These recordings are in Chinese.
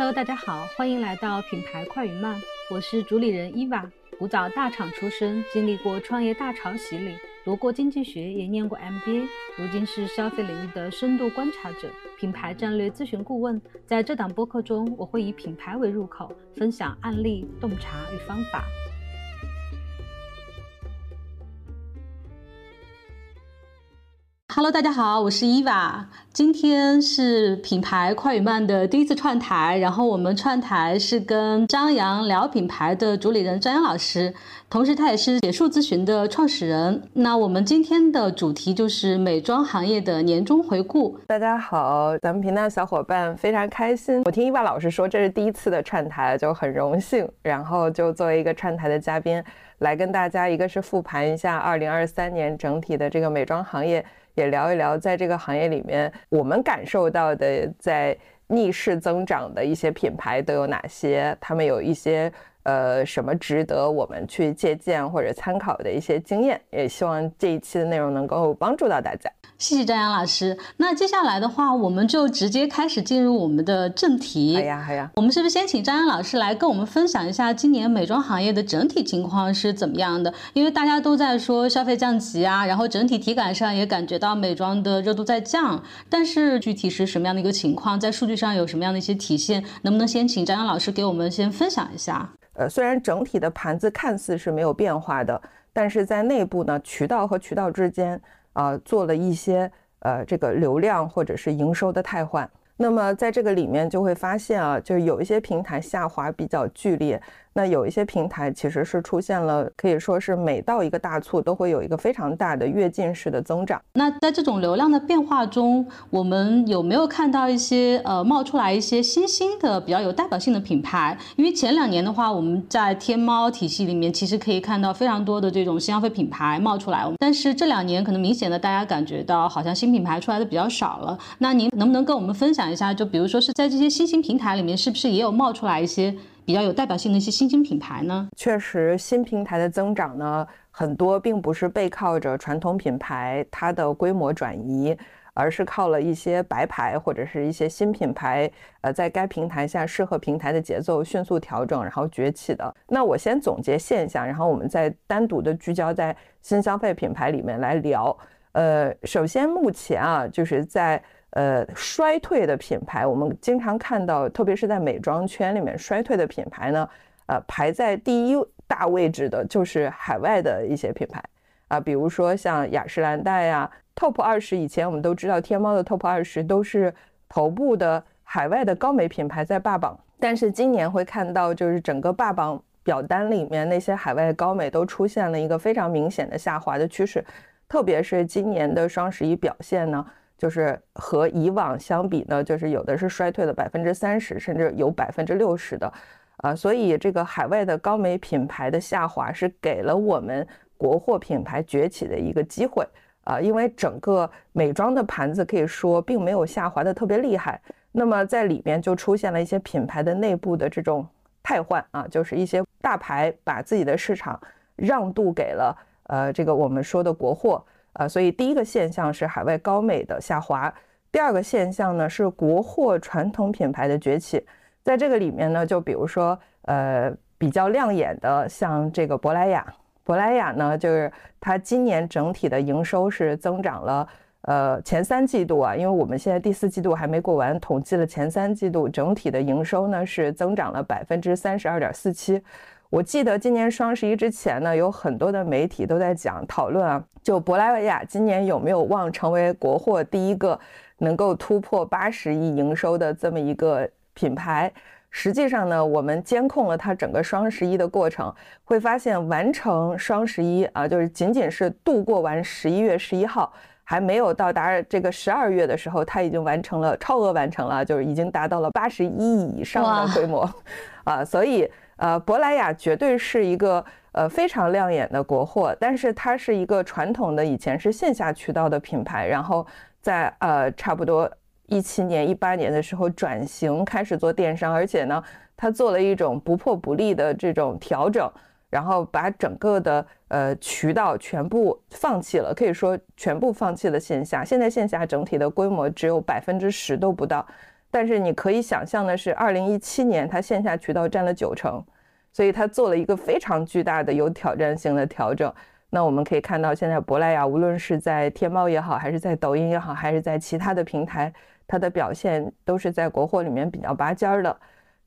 Hello，大家好，欢迎来到品牌快与慢，我是主理人伊娃。古早大厂出身，经历过创业大潮洗礼，读过经济学，也念过 MBA，如今是消费领域的深度观察者、品牌战略咨询顾问。在这档播客中，我会以品牌为入口，分享案例、洞察与方法。Hello，大家好，我是伊娃。今天是品牌快与慢的第一次串台，然后我们串台是跟张扬聊品牌的主理人张扬老师，同时他也是解数咨询的创始人。那我们今天的主题就是美妆行业的年终回顾。大家好，咱们频道小伙伴非常开心。我听伊娃老师说这是第一次的串台，就很荣幸，然后就作为一个串台的嘉宾来跟大家，一个是复盘一下二零二三年整体的这个美妆行业。也聊一聊，在这个行业里面，我们感受到的在逆势增长的一些品牌都有哪些？他们有一些。呃，什么值得我们去借鉴或者参考的一些经验？也希望这一期的内容能够帮助到大家。谢谢张扬老师。那接下来的话，我们就直接开始进入我们的正题。哎呀，哎呀。我们是不是先请张扬老师来跟我们分享一下今年美妆行业的整体情况是怎么样的？因为大家都在说消费降级啊，然后整体体感上也感觉到美妆的热度在降，但是具体是什么样的一个情况，在数据上有什么样的一些体现？能不能先请张扬老师给我们先分享一下？呃，虽然整体的盘子看似是没有变化的，但是在内部呢，渠道和渠道之间啊，做了一些呃这个流量或者是营收的汰换。那么在这个里面就会发现啊，就是有一些平台下滑比较剧烈。那有一些平台其实是出现了，可以说是每到一个大促都会有一个非常大的跃进式的增长。那在这种流量的变化中，我们有没有看到一些呃冒出来一些新兴的比较有代表性的品牌？因为前两年的话，我们在天猫体系里面其实可以看到非常多的这种新消费品牌冒出来，但是这两年可能明显的大家感觉到好像新品牌出来的比较少了。那您能不能跟我们分享一下？就比如说是在这些新兴平台里面，是不是也有冒出来一些？比较有代表性的一些新兴品牌呢？确实，新平台的增长呢，很多并不是背靠着传统品牌它的规模转移，而是靠了一些白牌或者是一些新品牌，呃，在该平台下适合平台的节奏迅速调整，然后崛起的。那我先总结现象，然后我们再单独的聚焦在新消费品牌里面来聊。呃，首先目前啊，就是在。呃，衰退的品牌，我们经常看到，特别是在美妆圈里面，衰退的品牌呢，呃，排在第一大位置的就是海外的一些品牌啊，比如说像雅诗兰黛呀，Top 二十，以前我们都知道，天猫的 Top 二十都是头部的海外的高美品牌在霸榜，但是今年会看到，就是整个霸榜表单里面那些海外高美都出现了一个非常明显的下滑的趋势，特别是今年的双十一表现呢。就是和以往相比呢，就是有的是衰退了百分之三十，甚至有百分之六十的，啊，所以这个海外的高美品牌的下滑是给了我们国货品牌崛起的一个机会啊，因为整个美妆的盘子可以说并没有下滑的特别厉害，那么在里面就出现了一些品牌的内部的这种汰换啊，就是一些大牌把自己的市场让渡给了呃这个我们说的国货。啊，所以第一个现象是海外高美的下滑，第二个现象呢是国货传统品牌的崛起。在这个里面呢，就比如说，呃，比较亮眼的，像这个珀莱雅，珀莱雅呢，就是它今年整体的营收是增长了，呃，前三季度啊，因为我们现在第四季度还没过完，统计了前三季度整体的营收呢是增长了百分之三十二点四七。我记得今年双十一之前呢，有很多的媒体都在讲讨论啊，就珀莱雅今年有没有望成为国货第一个能够突破八十亿营收的这么一个品牌。实际上呢，我们监控了它整个双十一的过程，会发现完成双十一啊，就是仅仅是度过完十一月十一号，还没有到达这个十二月的时候，它已经完成了超额完成了，就是已经达到了八十一亿以上的规模 啊，所以。呃，珀莱雅绝对是一个呃非常亮眼的国货，但是它是一个传统的以前是线下渠道的品牌，然后在呃差不多一七年、一八年的时候转型开始做电商，而且呢，它做了一种不破不立的这种调整，然后把整个的呃渠道全部放弃了，可以说全部放弃了线下。现在线下整体的规模只有百分之十都不到。但是你可以想象的是，二零一七年它线下渠道占了九成，所以它做了一个非常巨大的有挑战性的调整。那我们可以看到，现在珀莱雅无论是在天猫也好，还是在抖音也好，还是在其他的平台，它的表现都是在国货里面比较拔尖儿的。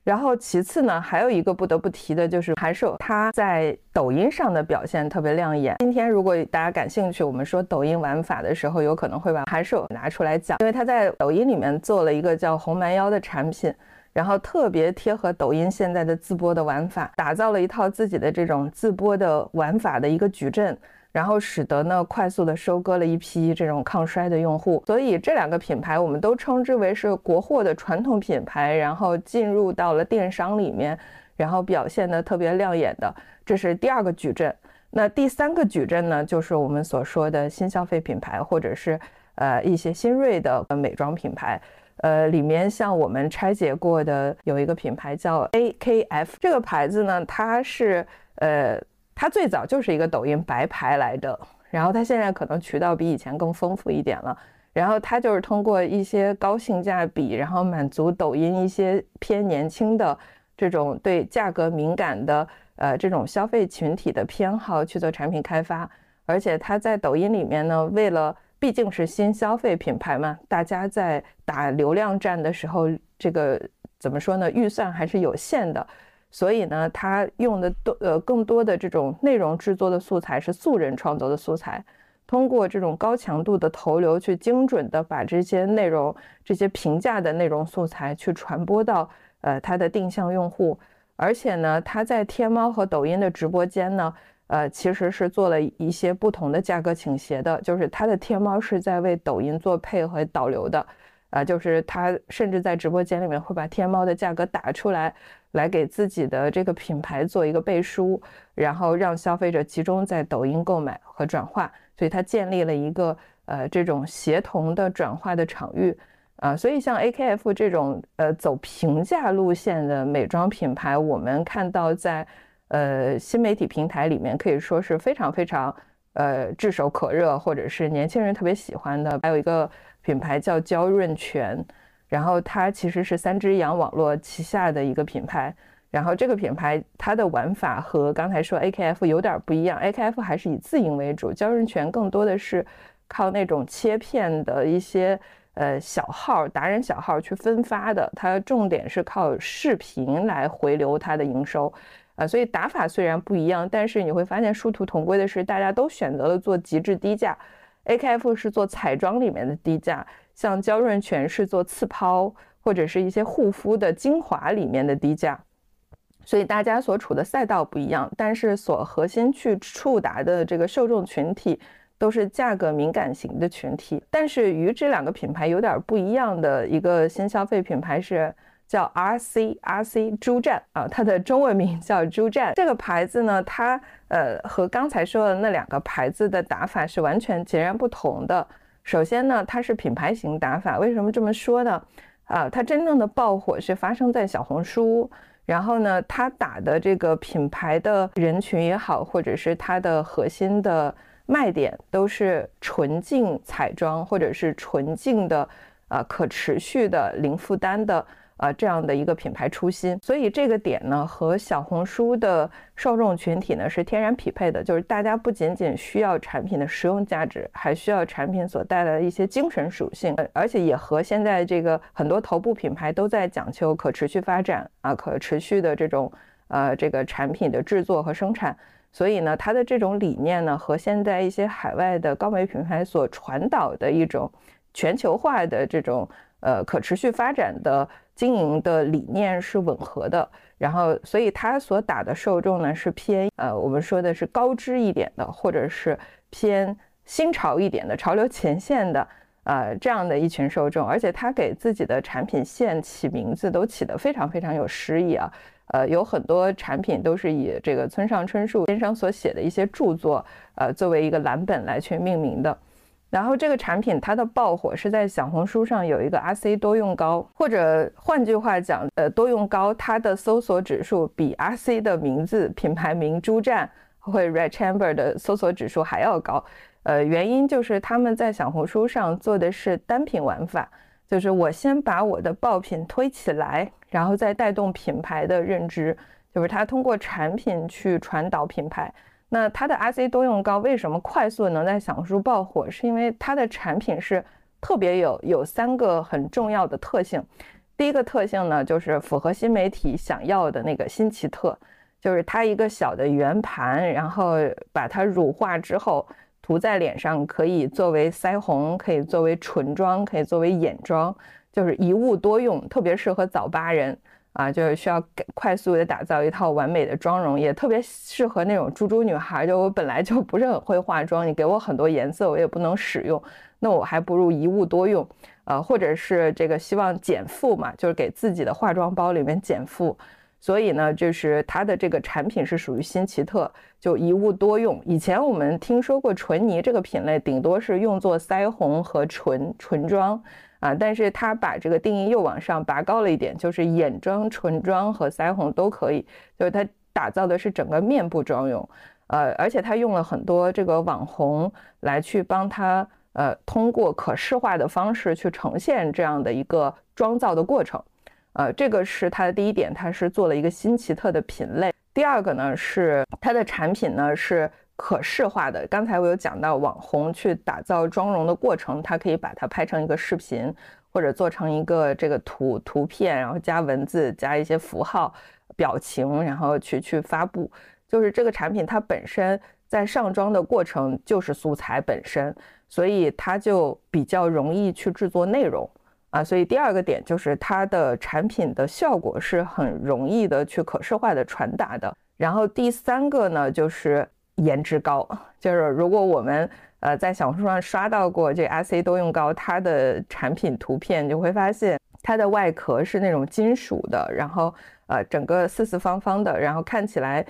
然后其次呢，还有一个不得不提的就是韩寿，它在抖音上的表现特别亮眼。今天如果大家感兴趣，我们说抖音玩法的时候，有可能会把韩寿拿出来讲，因为他在抖音里面做了一个叫红蛮腰的产品，然后特别贴合抖音现在的自播的玩法，打造了一套自己的这种自播的玩法的一个矩阵。然后使得呢快速的收割了一批这种抗衰的用户，所以这两个品牌我们都称之为是国货的传统品牌，然后进入到了电商里面，然后表现的特别亮眼的，这是第二个矩阵。那第三个矩阵呢，就是我们所说的新消费品牌，或者是呃一些新锐的美妆品牌。呃，里面像我们拆解过的有一个品牌叫 AKF，这个牌子呢，它是呃。它最早就是一个抖音白牌来的，然后它现在可能渠道比以前更丰富一点了。然后它就是通过一些高性价比，然后满足抖音一些偏年轻的这种对价格敏感的呃这种消费群体的偏好去做产品开发。而且它在抖音里面呢，为了毕竟是新消费品牌嘛，大家在打流量战的时候，这个怎么说呢？预算还是有限的。所以呢，他用的多呃更多的这种内容制作的素材是素人创作的素材，通过这种高强度的投流去精准的把这些内容、这些平价的内容素材去传播到呃他的定向用户，而且呢，他在天猫和抖音的直播间呢，呃其实是做了一些不同的价格倾斜的，就是他的天猫是在为抖音做配合导流的，啊，就是他甚至在直播间里面会把天猫的价格打出来。来给自己的这个品牌做一个背书，然后让消费者集中在抖音购买和转化，所以它建立了一个呃这种协同的转化的场域啊，所以像 AKF 这种呃走平价路线的美妆品牌，我们看到在呃新媒体平台里面可以说是非常非常呃炙手可热，或者是年轻人特别喜欢的。还有一个品牌叫娇润泉。然后它其实是三只羊网络旗下的一个品牌，然后这个品牌它的玩法和刚才说 AKF 有点不一样，AKF 还是以自营为主，娇润泉更多的是靠那种切片的一些呃小号达人小号去分发的，它重点是靠视频来回流它的营收，啊，所以打法虽然不一样，但是你会发现殊途同归的是，大家都选择了做极致低价，AKF 是做彩妆里面的低价。像娇润泉是做次抛或者是一些护肤的精华里面的低价，所以大家所处的赛道不一样，但是所核心去触达的这个受众群体都是价格敏感型的群体。但是与这两个品牌有点不一样的一个新消费品牌是叫 RC RC 猪站啊，它的中文名叫猪站。这个牌子呢，它呃和刚才说的那两个牌子的打法是完全截然不同的。首先呢，它是品牌型打法。为什么这么说呢？啊，它真正的爆火是发生在小红书。然后呢，它打的这个品牌的人群也好，或者是它的核心的卖点，都是纯净彩妆，或者是纯净的啊可持续的零负担的。啊，这样的一个品牌初心，所以这个点呢和小红书的受众群体呢是天然匹配的，就是大家不仅仅需要产品的实用价值，还需要产品所带来的一些精神属性，而且也和现在这个很多头部品牌都在讲求可持续发展啊，可持续的这种呃这个产品的制作和生产，所以呢，它的这种理念呢和现在一些海外的高美品牌所传导的一种全球化的这种呃可持续发展的。经营的理念是吻合的，然后所以它所打的受众呢是偏呃我们说的是高知一点的，或者是偏新潮一点的潮流前线的呃这样的一群受众，而且他给自己的产品线起名字都起得非常非常有诗意啊，呃有很多产品都是以这个村上春树先生所写的一些著作呃作为一个蓝本来去命名的。然后这个产品它的爆火是在小红书上有一个 RC 多用膏，或者换句话讲，呃，多用膏它的搜索指数比 RC 的名字品牌名朱站或 Red Chamber 的搜索指数还要高。呃，原因就是他们在小红书上做的是单品玩法，就是我先把我的爆品推起来，然后再带动品牌的认知，就是它通过产品去传导品牌。那它的 RC 多用膏为什么快速能在小红书爆火？是因为它的产品是特别有有三个很重要的特性。第一个特性呢，就是符合新媒体想要的那个新奇特，就是它一个小的圆盘，然后把它乳化之后。涂在脸上可以作为腮红，可以作为唇妆，可以作为眼妆，就是一物多用，特别适合早八人啊，就是需要快速的打造一套完美的妆容，也特别适合那种猪猪女孩。就我本来就不是很会化妆，你给我很多颜色，我也不能使用，那我还不如一物多用，呃，或者是这个希望减负嘛，就是给自己的化妆包里面减负。所以呢，就是它的这个产品是属于新奇特，就一物多用。以前我们听说过唇泥这个品类，顶多是用作腮红和唇唇妆啊，但是它把这个定义又往上拔高了一点，就是眼妆、唇妆和腮红都可以。就是它打造的是整个面部妆容，呃，而且它用了很多这个网红来去帮它，呃，通过可视化的方式去呈现这样的一个妆造的过程。呃，这个是它的第一点，它是做了一个新奇特的品类。第二个呢是它的产品呢是可视化的。刚才我有讲到网红去打造妆容的过程，它可以把它拍成一个视频，或者做成一个这个图图片，然后加文字，加一些符号、表情，然后去去发布。就是这个产品它本身在上妆的过程就是素材本身，所以它就比较容易去制作内容。啊，所以第二个点就是它的产品的效果是很容易的去可视化的传达的。然后第三个呢，就是颜值高，就是如果我们呃在小红书上刷到过这 RC 多用膏它的产品图片，就会发现它的外壳是那种金属的，然后呃整个四四方方的，然后看起来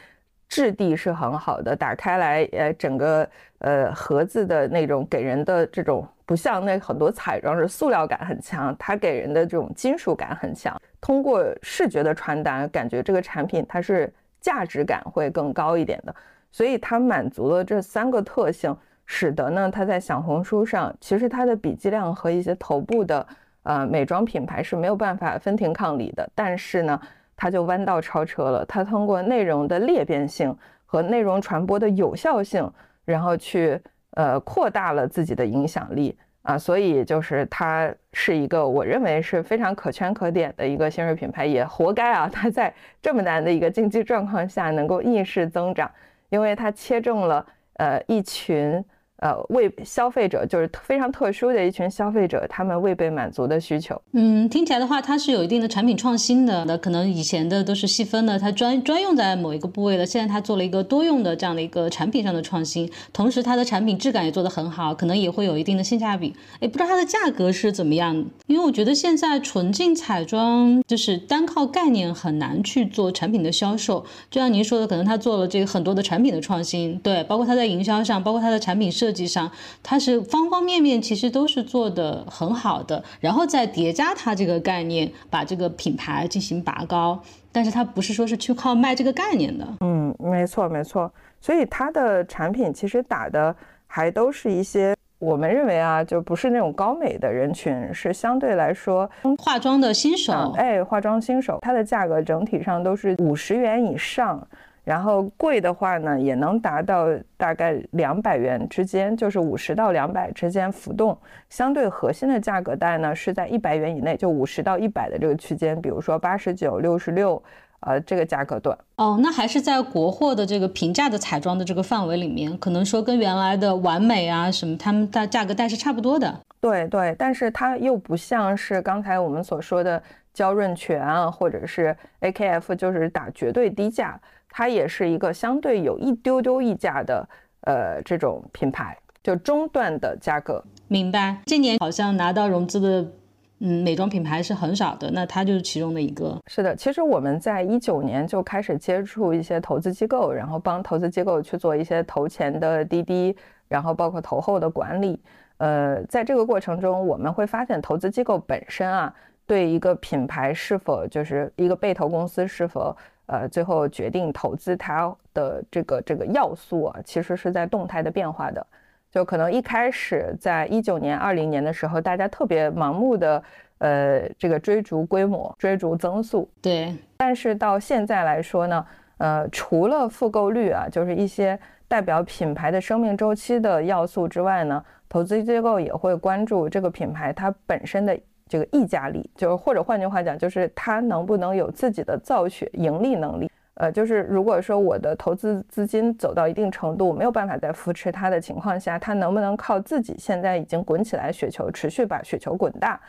质地是很好的，打开来呃整个呃盒子的那种给人的这种。不像那很多彩妆是塑料感很强，它给人的这种金属感很强。通过视觉的传达，感觉这个产品它是价值感会更高一点的。所以它满足了这三个特性，使得呢它在小红书上，其实它的笔记量和一些头部的呃美妆品牌是没有办法分庭抗礼的。但是呢，它就弯道超车了。它通过内容的裂变性和内容传播的有效性，然后去。呃，扩大了自己的影响力啊，所以就是它是一个我认为是非常可圈可点的一个新锐品牌，也活该啊，它在这么难的一个经济状况下能够逆势增长，因为它切中了呃一群。呃，为消费者就是非常特殊的一群消费者，他们未被满足的需求。嗯，听起来的话，它是有一定的产品创新的。那可能以前的都是细分的，它专专用在某一个部位的。现在它做了一个多用的这样的一个产品上的创新，同时它的产品质感也做得很好，可能也会有一定的性价比。哎，不知道它的价格是怎么样？因为我觉得现在纯净彩妆就是单靠概念很难去做产品的销售。就像您说的，可能它做了这个很多的产品的创新，对，包括它在营销上，包括它的产品设。实际上，它是方方面面其实都是做的很好的，然后再叠加它这个概念，把这个品牌进行拔高。但是它不是说是去靠卖这个概念的。嗯，没错没错。所以它的产品其实打的还都是一些我们认为啊，就不是那种高美的人群，是相对来说化妆的新手。哎，化妆新手，它的价格整体上都是五十元以上。然后贵的话呢，也能达到大概两百元之间，就是五十到两百之间浮动。相对核心的价格带呢，是在一百元以内，就五十到一百的这个区间。比如说八十九、六十六，呃，这个价格段。哦，那还是在国货的这个平价的彩妆的这个范围里面，可能说跟原来的完美啊什么，他们的价格带是差不多的。对对，但是它又不像是刚才我们所说的娇润泉啊，或者是 AKF，就是打绝对低价。它也是一个相对有一丢丢溢价的，呃，这种品牌，就中段的价格。明白。今年好像拿到融资的，嗯，美妆品牌是很少的，那它就是其中的一个。是的，其实我们在一九年就开始接触一些投资机构，然后帮投资机构去做一些投前的滴滴，然后包括投后的管理。呃，在这个过程中，我们会发现投资机构本身啊，对一个品牌是否就是一个被投公司是否。呃，最后决定投资它的这个这个要素啊，其实是在动态的变化的。就可能一开始在一九年、二零年的时候，大家特别盲目的呃，这个追逐规模、追逐增速。对。但是到现在来说呢，呃，除了复购率啊，就是一些代表品牌的生命周期的要素之外呢，投资机构也会关注这个品牌它本身的这个溢价力，就是或者换句话讲，就是它能不能有自己的造血盈利能力。呃，就是如果说我的投资资金走到一定程度，没有办法再扶持它的情况下，它能不能靠自己现在已经滚起来雪球，持续把雪球滚大？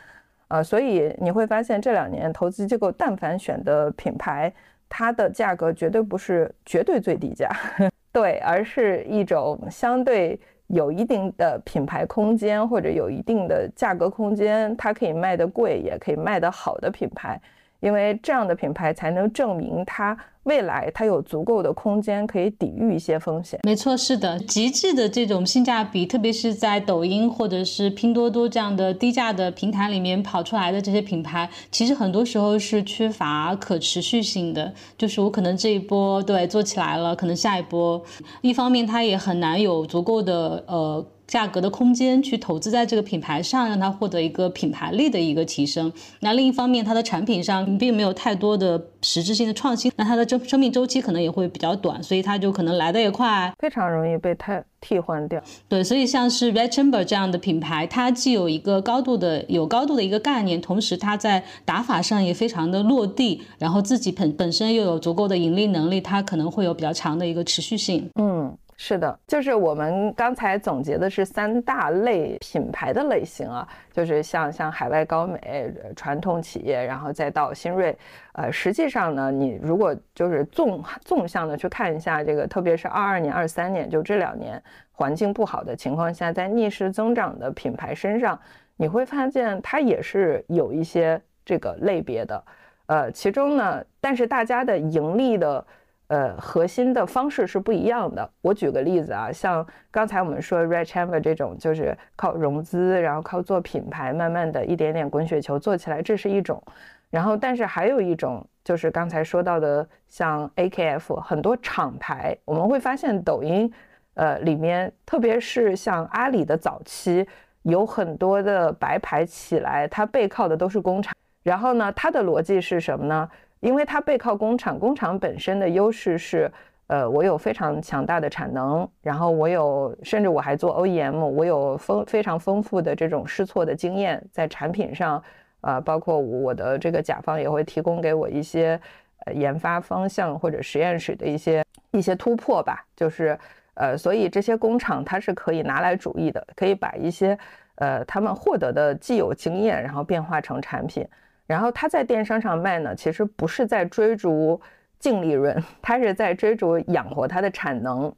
呃，所以你会发现这两年投资机构但凡选的品牌，它的价格绝对不是绝对最低价，对，而是一种相对有一定的品牌空间或者有一定的价格空间，它可以卖得贵，也可以卖得好的品牌。因为这样的品牌才能证明它未来它有足够的空间可以抵御一些风险。没错，是的，极致的这种性价比，特别是在抖音或者是拼多多这样的低价的平台里面跑出来的这些品牌，其实很多时候是缺乏可持续性的。就是我可能这一波对做起来了，可能下一波，一方面它也很难有足够的呃。价格的空间去投资在这个品牌上，让它获得一个品牌力的一个提升。那另一方面，它的产品上并没有太多的实质性的创新，那它的生生命周期可能也会比较短，所以它就可能来的也快，非常容易被太替换掉。对，所以像是 Red Chamber 这样的品牌，它既有一个高度的有高度的一个概念，同时它在打法上也非常的落地，然后自己本本身又有足够的盈利能力，它可能会有比较长的一个持续性。嗯。是的，就是我们刚才总结的是三大类品牌的类型啊，就是像像海外高美、传统企业，然后再到新锐。呃，实际上呢，你如果就是纵纵向的去看一下这个，特别是二二年、二三年，就这两年环境不好的情况下，在逆势增长的品牌身上，你会发现它也是有一些这个类别的。呃，其中呢，但是大家的盈利的。呃，核心的方式是不一样的。我举个例子啊，像刚才我们说 Red Chamber 这种，就是靠融资，然后靠做品牌，慢慢的一点点滚雪球做起来，这是一种。然后，但是还有一种，就是刚才说到的，像 AKF 很多厂牌，我们会发现抖音，呃，里面特别是像阿里的早期，有很多的白牌起来，它背靠的都是工厂。然后呢，它的逻辑是什么呢？因为它背靠工厂，工厂本身的优势是，呃，我有非常强大的产能，然后我有，甚至我还做 OEM，我有丰非常丰富的这种试错的经验，在产品上，呃，包括我的这个甲方也会提供给我一些，呃，研发方向或者实验室的一些一些突破吧，就是，呃，所以这些工厂它是可以拿来主义的，可以把一些，呃，他们获得的既有经验，然后变化成产品。然后他在电商上卖呢，其实不是在追逐净利润，他是在追逐养活他的产能，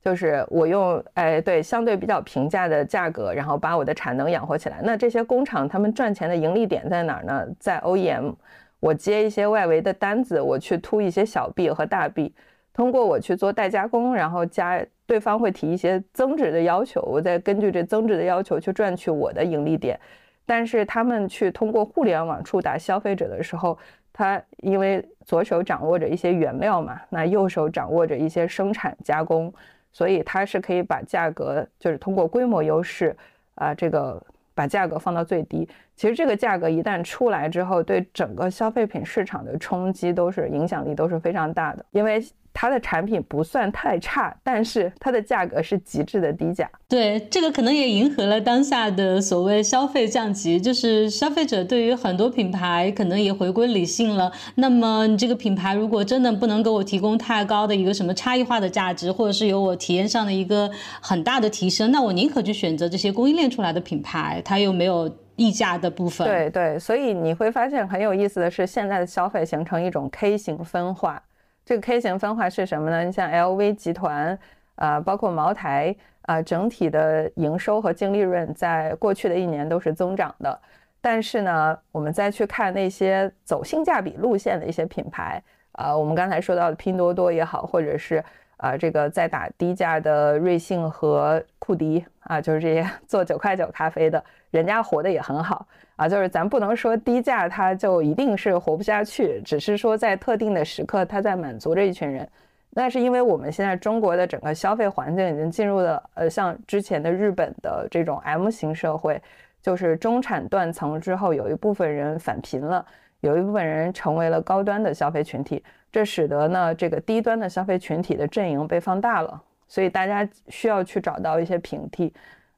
就是我用哎对相对比较平价的价格，然后把我的产能养活起来。那这些工厂他们赚钱的盈利点在哪儿呢？在 OEM，我接一些外围的单子，我去突一些小 B 和大 B，通过我去做代加工，然后加对方会提一些增值的要求，我再根据这增值的要求去赚取我的盈利点。但是他们去通过互联网触达消费者的时候，他因为左手掌握着一些原料嘛，那右手掌握着一些生产加工，所以他是可以把价格就是通过规模优势啊，这个把价格放到最低。其实这个价格一旦出来之后，对整个消费品市场的冲击都是影响力都是非常大的，因为。它的产品不算太差，但是它的价格是极致的低价。对，这个可能也迎合了当下的所谓消费降级，就是消费者对于很多品牌可能也回归理性了。那么你这个品牌如果真的不能给我提供太高的一个什么差异化的价值，或者是有我体验上的一个很大的提升，那我宁可去选择这些供应链出来的品牌，它又没有溢价的部分。对对，所以你会发现很有意思的是，现在的消费形成一种 K 型分化。这个 K 型分化是什么呢？你像 LV 集团，啊，包括茅台，啊，整体的营收和净利润在过去的一年都是增长的。但是呢，我们再去看那些走性价比路线的一些品牌，啊，我们刚才说到的拼多多也好，或者是啊，这个在打低价的瑞幸和库迪，啊，就是这些 做九块九咖啡的，人家活的也很好。啊，就是咱不能说低价它就一定是活不下去，只是说在特定的时刻，它在满足这一群人。那是因为我们现在中国的整个消费环境已经进入了呃，像之前的日本的这种 M 型社会，就是中产断层之后，有一部分人返贫了，有一部分人成为了高端的消费群体，这使得呢这个低端的消费群体的阵营被放大了，所以大家需要去找到一些平替。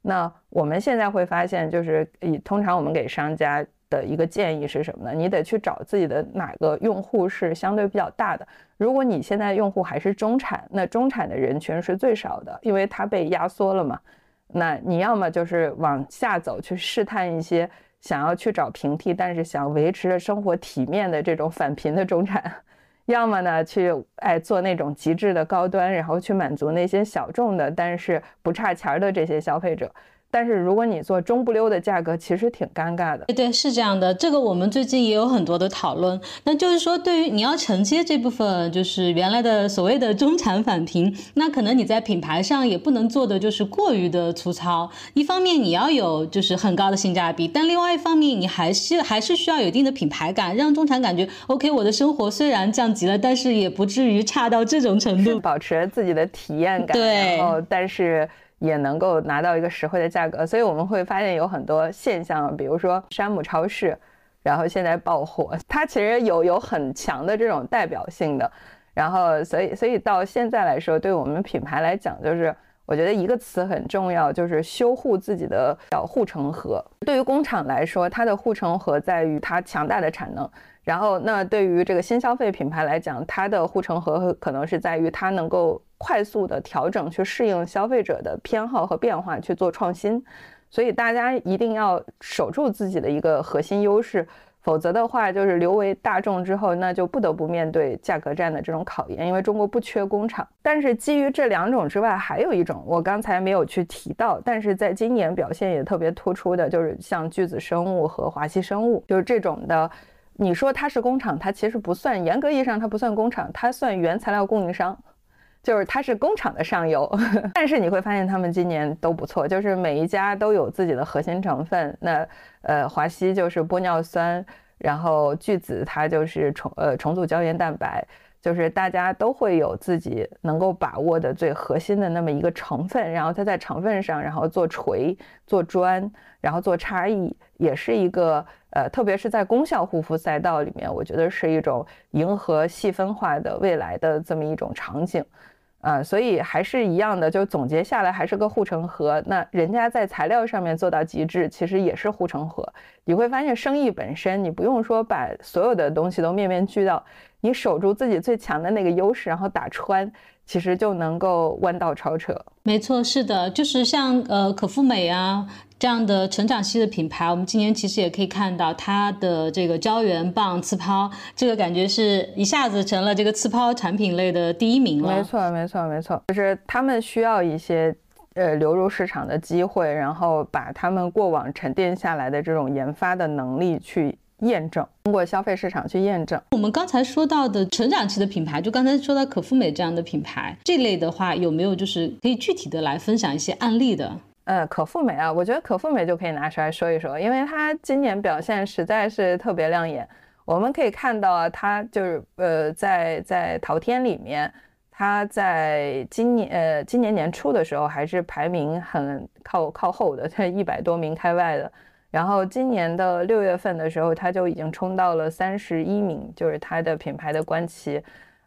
那我们现在会发现，就是以通常我们给商家的一个建议是什么呢？你得去找自己的哪个用户是相对比较大的。如果你现在用户还是中产，那中产的人群是最少的，因为它被压缩了嘛。那你要么就是往下走去试探一些想要去找平替，但是想维持着生活体面的这种返贫的中产，要么呢去哎做那种极致的高端，然后去满足那些小众的但是不差钱儿的这些消费者。但是如果你做中不溜的价格，其实挺尴尬的。对对，是这样的。这个我们最近也有很多的讨论。那就是说，对于你要承接这部分，就是原来的所谓的中产返贫，那可能你在品牌上也不能做的就是过于的粗糙。一方面你要有就是很高的性价比，但另外一方面你还是还是需要有一定的品牌感，让中产感觉 OK。我的生活虽然降级了，但是也不至于差到这种程度，保持自己的体验感。对，然后但是。也能够拿到一个实惠的价格，所以我们会发现有很多现象，比如说山姆超市，然后现在爆火，它其实有有很强的这种代表性的，然后所以所以到现在来说，对我们品牌来讲，就是我觉得一个词很重要，就是修护自己的小护城河。对于工厂来说，它的护城河在于它强大的产能。然后，那对于这个新消费品牌来讲，它的护城河可能是在于它能够快速的调整，去适应消费者的偏好和变化，去做创新。所以大家一定要守住自己的一个核心优势，否则的话，就是留为大众之后，那就不得不面对价格战的这种考验。因为中国不缺工厂，但是基于这两种之外，还有一种我刚才没有去提到，但是在今年表现也特别突出的，就是像巨子生物和华西生物，就是这种的。你说它是工厂，它其实不算，严格意义上它不算工厂，它算原材料供应商，就是它是工厂的上游。但是你会发现他们今年都不错，就是每一家都有自己的核心成分。那呃，华西就是玻尿酸，然后聚子它就是重呃重组胶原蛋白。就是大家都会有自己能够把握的最核心的那么一个成分，然后它在成分上，然后做锤、做砖，然后做差异，也是一个呃，特别是在功效护肤赛道里面，我觉得是一种迎合细分化的未来的这么一种场景。啊，所以还是一样的，就总结下来还是个护城河。那人家在材料上面做到极致，其实也是护城河。你会发现，生意本身你不用说把所有的东西都面面俱到，你守住自己最强的那个优势，然后打穿，其实就能够弯道超车。没错，是的，就是像呃可复美啊。这样的成长系的品牌，我们今年其实也可以看到它的这个胶原棒次抛，这个感觉是一下子成了这个次抛产品类的第一名了。没错，没错，没错，就是他们需要一些呃流入市场的机会，然后把他们过往沉淀下来的这种研发的能力去验证，通过消费市场去验证。我们刚才说到的成长期的品牌，就刚才说到可复美这样的品牌，这类的话有没有就是可以具体的来分享一些案例的？呃，可复美啊，我觉得可复美就可以拿出来说一说，因为它今年表现实在是特别亮眼。我们可以看到啊，它就是呃，在在淘天里面，它在今年呃今年年初的时候还是排名很靠靠后的，在一百多名开外的。然后今年的六月份的时候，它就已经冲到了三十一名，就是它的品牌的官旗。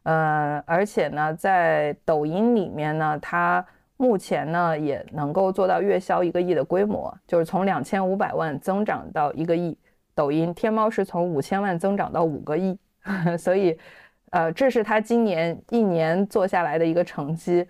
呃，而且呢，在抖音里面呢，它。目前呢，也能够做到月销一个亿的规模，就是从两千五百万增长到一个亿。抖音、天猫是从五千万增长到五个亿，所以，呃，这是他今年一年做下来的一个成绩，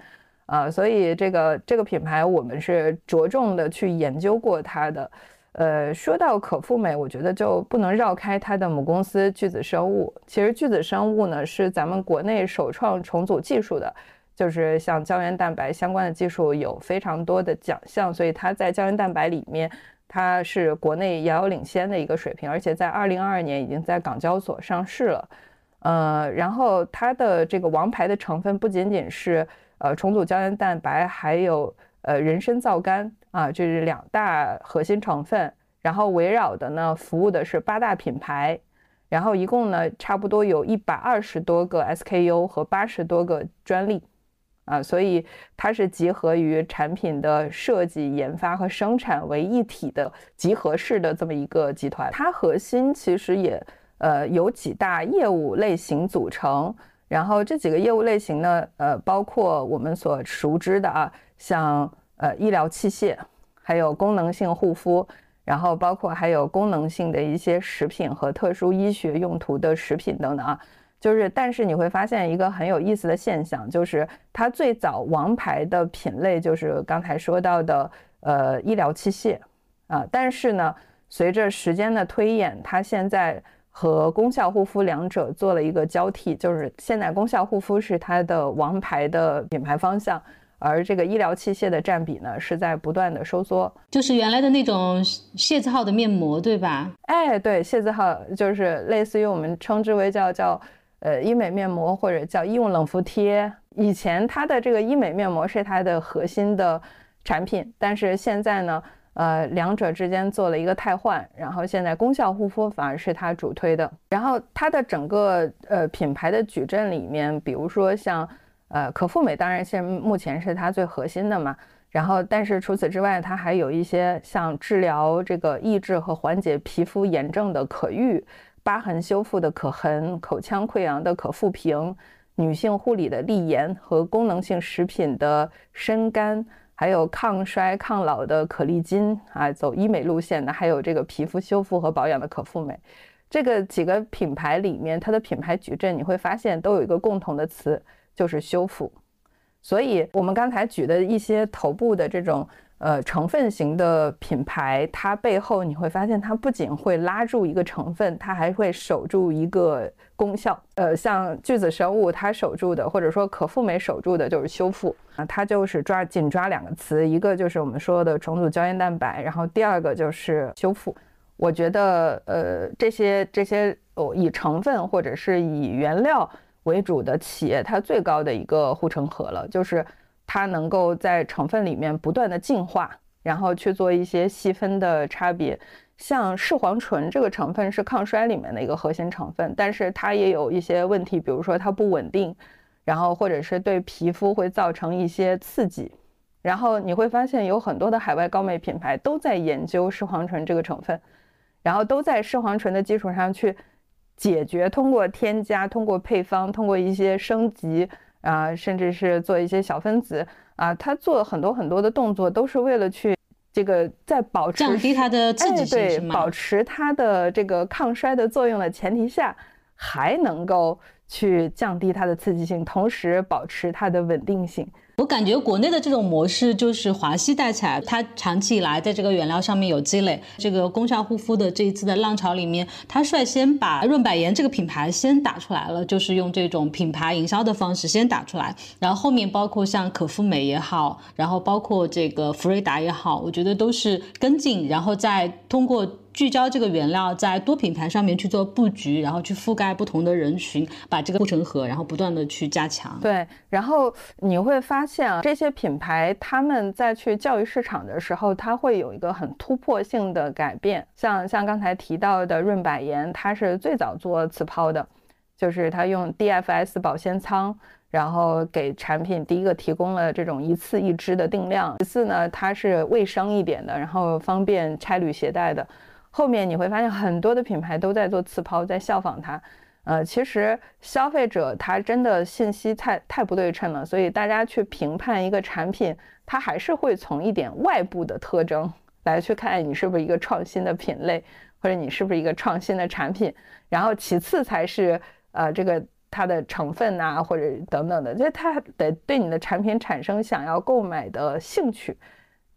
啊，所以这个这个品牌我们是着重的去研究过它的。呃，说到可复美，我觉得就不能绕开它的母公司巨子生物。其实巨子生物呢，是咱们国内首创重组技术的。就是像胶原蛋白相关的技术有非常多的奖项，所以它在胶原蛋白里面，它是国内遥遥领先的一个水平，而且在二零二二年已经在港交所上市了。呃，然后它的这个王牌的成分不仅仅是呃重组胶原蛋白，还有呃人参皂苷啊，这是两大核心成分。然后围绕的呢，服务的是八大品牌，然后一共呢差不多有一百二十多个 SKU 和八十多个专利。啊，所以它是集合于产品的设计、研发和生产为一体的集合式的这么一个集团。它核心其实也呃有几大业务类型组成，然后这几个业务类型呢，呃，包括我们所熟知的啊，像呃医疗器械，还有功能性护肤，然后包括还有功能性的一些食品和特殊医学用途的食品等等啊。就是，但是你会发现一个很有意思的现象，就是它最早王牌的品类就是刚才说到的呃医疗器械啊，但是呢，随着时间的推演，它现在和功效护肤两者做了一个交替，就是现在功效护肤是它的王牌的品牌方向，而这个医疗器械的占比呢是在不断的收缩，就是原来的那种械字号的面膜，对吧？哎，对，械字号就是类似于我们称之为叫叫。呃，医美面膜或者叫医用冷敷贴，以前它的这个医美面膜是它的核心的产品，但是现在呢，呃，两者之间做了一个汰换，然后现在功效护肤反而是它主推的。然后它的整个呃品牌的矩阵里面，比如说像呃可复美，当然现目前是它最核心的嘛。然后，但是除此之外，它还有一些像治疗这个抑制和缓解皮肤炎症的可愈。疤痕修复的可痕，口腔溃疡的可复平，女性护理的利颜和功能性食品的深甘，还有抗衰抗老的可丽金啊，走医美路线的，还有这个皮肤修复和保养的可复美，这个几个品牌里面，它的品牌矩阵你会发现都有一个共同的词，就是修复。所以我们刚才举的一些头部的这种。呃，成分型的品牌，它背后你会发现，它不仅会拉住一个成分，它还会守住一个功效。呃，像巨子生物，它守住的，或者说可复美守住的就是修复啊，它就是抓紧抓两个词，一个就是我们说的重组胶原蛋白，然后第二个就是修复。我觉得，呃，这些这些哦，以成分或者是以原料为主的企业，它最高的一个护城河了，就是。它能够在成分里面不断的进化，然后去做一些细分的差别。像视黄醇这个成分是抗衰里面的一个核心成分，但是它也有一些问题，比如说它不稳定，然后或者是对皮肤会造成一些刺激。然后你会发现有很多的海外高美品牌都在研究视黄醇这个成分，然后都在视黄醇的基础上去解决，通过添加、通过配方、通过一些升级。啊，甚至是做一些小分子啊，他做很多很多的动作，都是为了去这个在保持降低它的刺激性，对，保持它的这个抗衰的作用的前提下，还能够去降低它的刺激性，同时保持它的稳定性。我感觉国内的这种模式就是华西带起来，它长期以来在这个原料上面有积累。这个功效护肤的这一次的浪潮里面，它率先把润百颜这个品牌先打出来了，就是用这种品牌营销的方式先打出来。然后后面包括像可复美也好，然后包括这个福瑞达也好，我觉得都是跟进，然后再通过。聚焦这个原料在多品牌上面去做布局，然后去覆盖不同的人群，把这个护城河，然后不断的去加强。对，然后你会发现啊，这些品牌他们在去教育市场的时候，它会有一个很突破性的改变。像像刚才提到的润百颜，它是最早做次抛的，就是它用 DFS 保鲜仓，然后给产品第一个提供了这种一次一支的定量。其次呢，它是卫生一点的，然后方便差旅携带的。后面你会发现很多的品牌都在做次抛，在效仿它。呃，其实消费者他真的信息太太不对称了，所以大家去评判一个产品，它还是会从一点外部的特征来去看你是不是一个创新的品类，或者你是不是一个创新的产品。然后其次才是呃这个它的成分啊，或者等等的，就它得对你的产品产生想要购买的兴趣。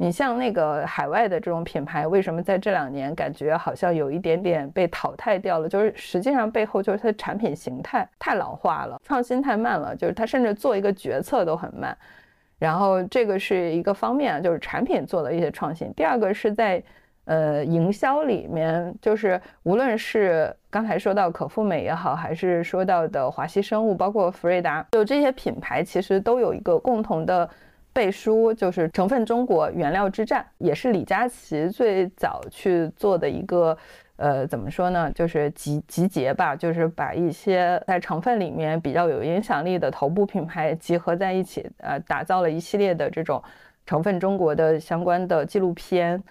你像那个海外的这种品牌，为什么在这两年感觉好像有一点点被淘汰掉了？就是实际上背后就是它的产品形态太老化了，创新太慢了，就是它甚至做一个决策都很慢。然后这个是一个方面，就是产品做了一些创新。第二个是在呃营销里面，就是无论是刚才说到可复美也好，还是说到的华西生物，包括福瑞达，就这些品牌其实都有一个共同的。背书就是成分中国原料之战，也是李佳琦最早去做的一个呃，怎么说呢？就是集集结吧，就是把一些在成分里面比较有影响力的头部品牌集合在一起，呃，打造了一系列的这种成分中国的相关的纪录片，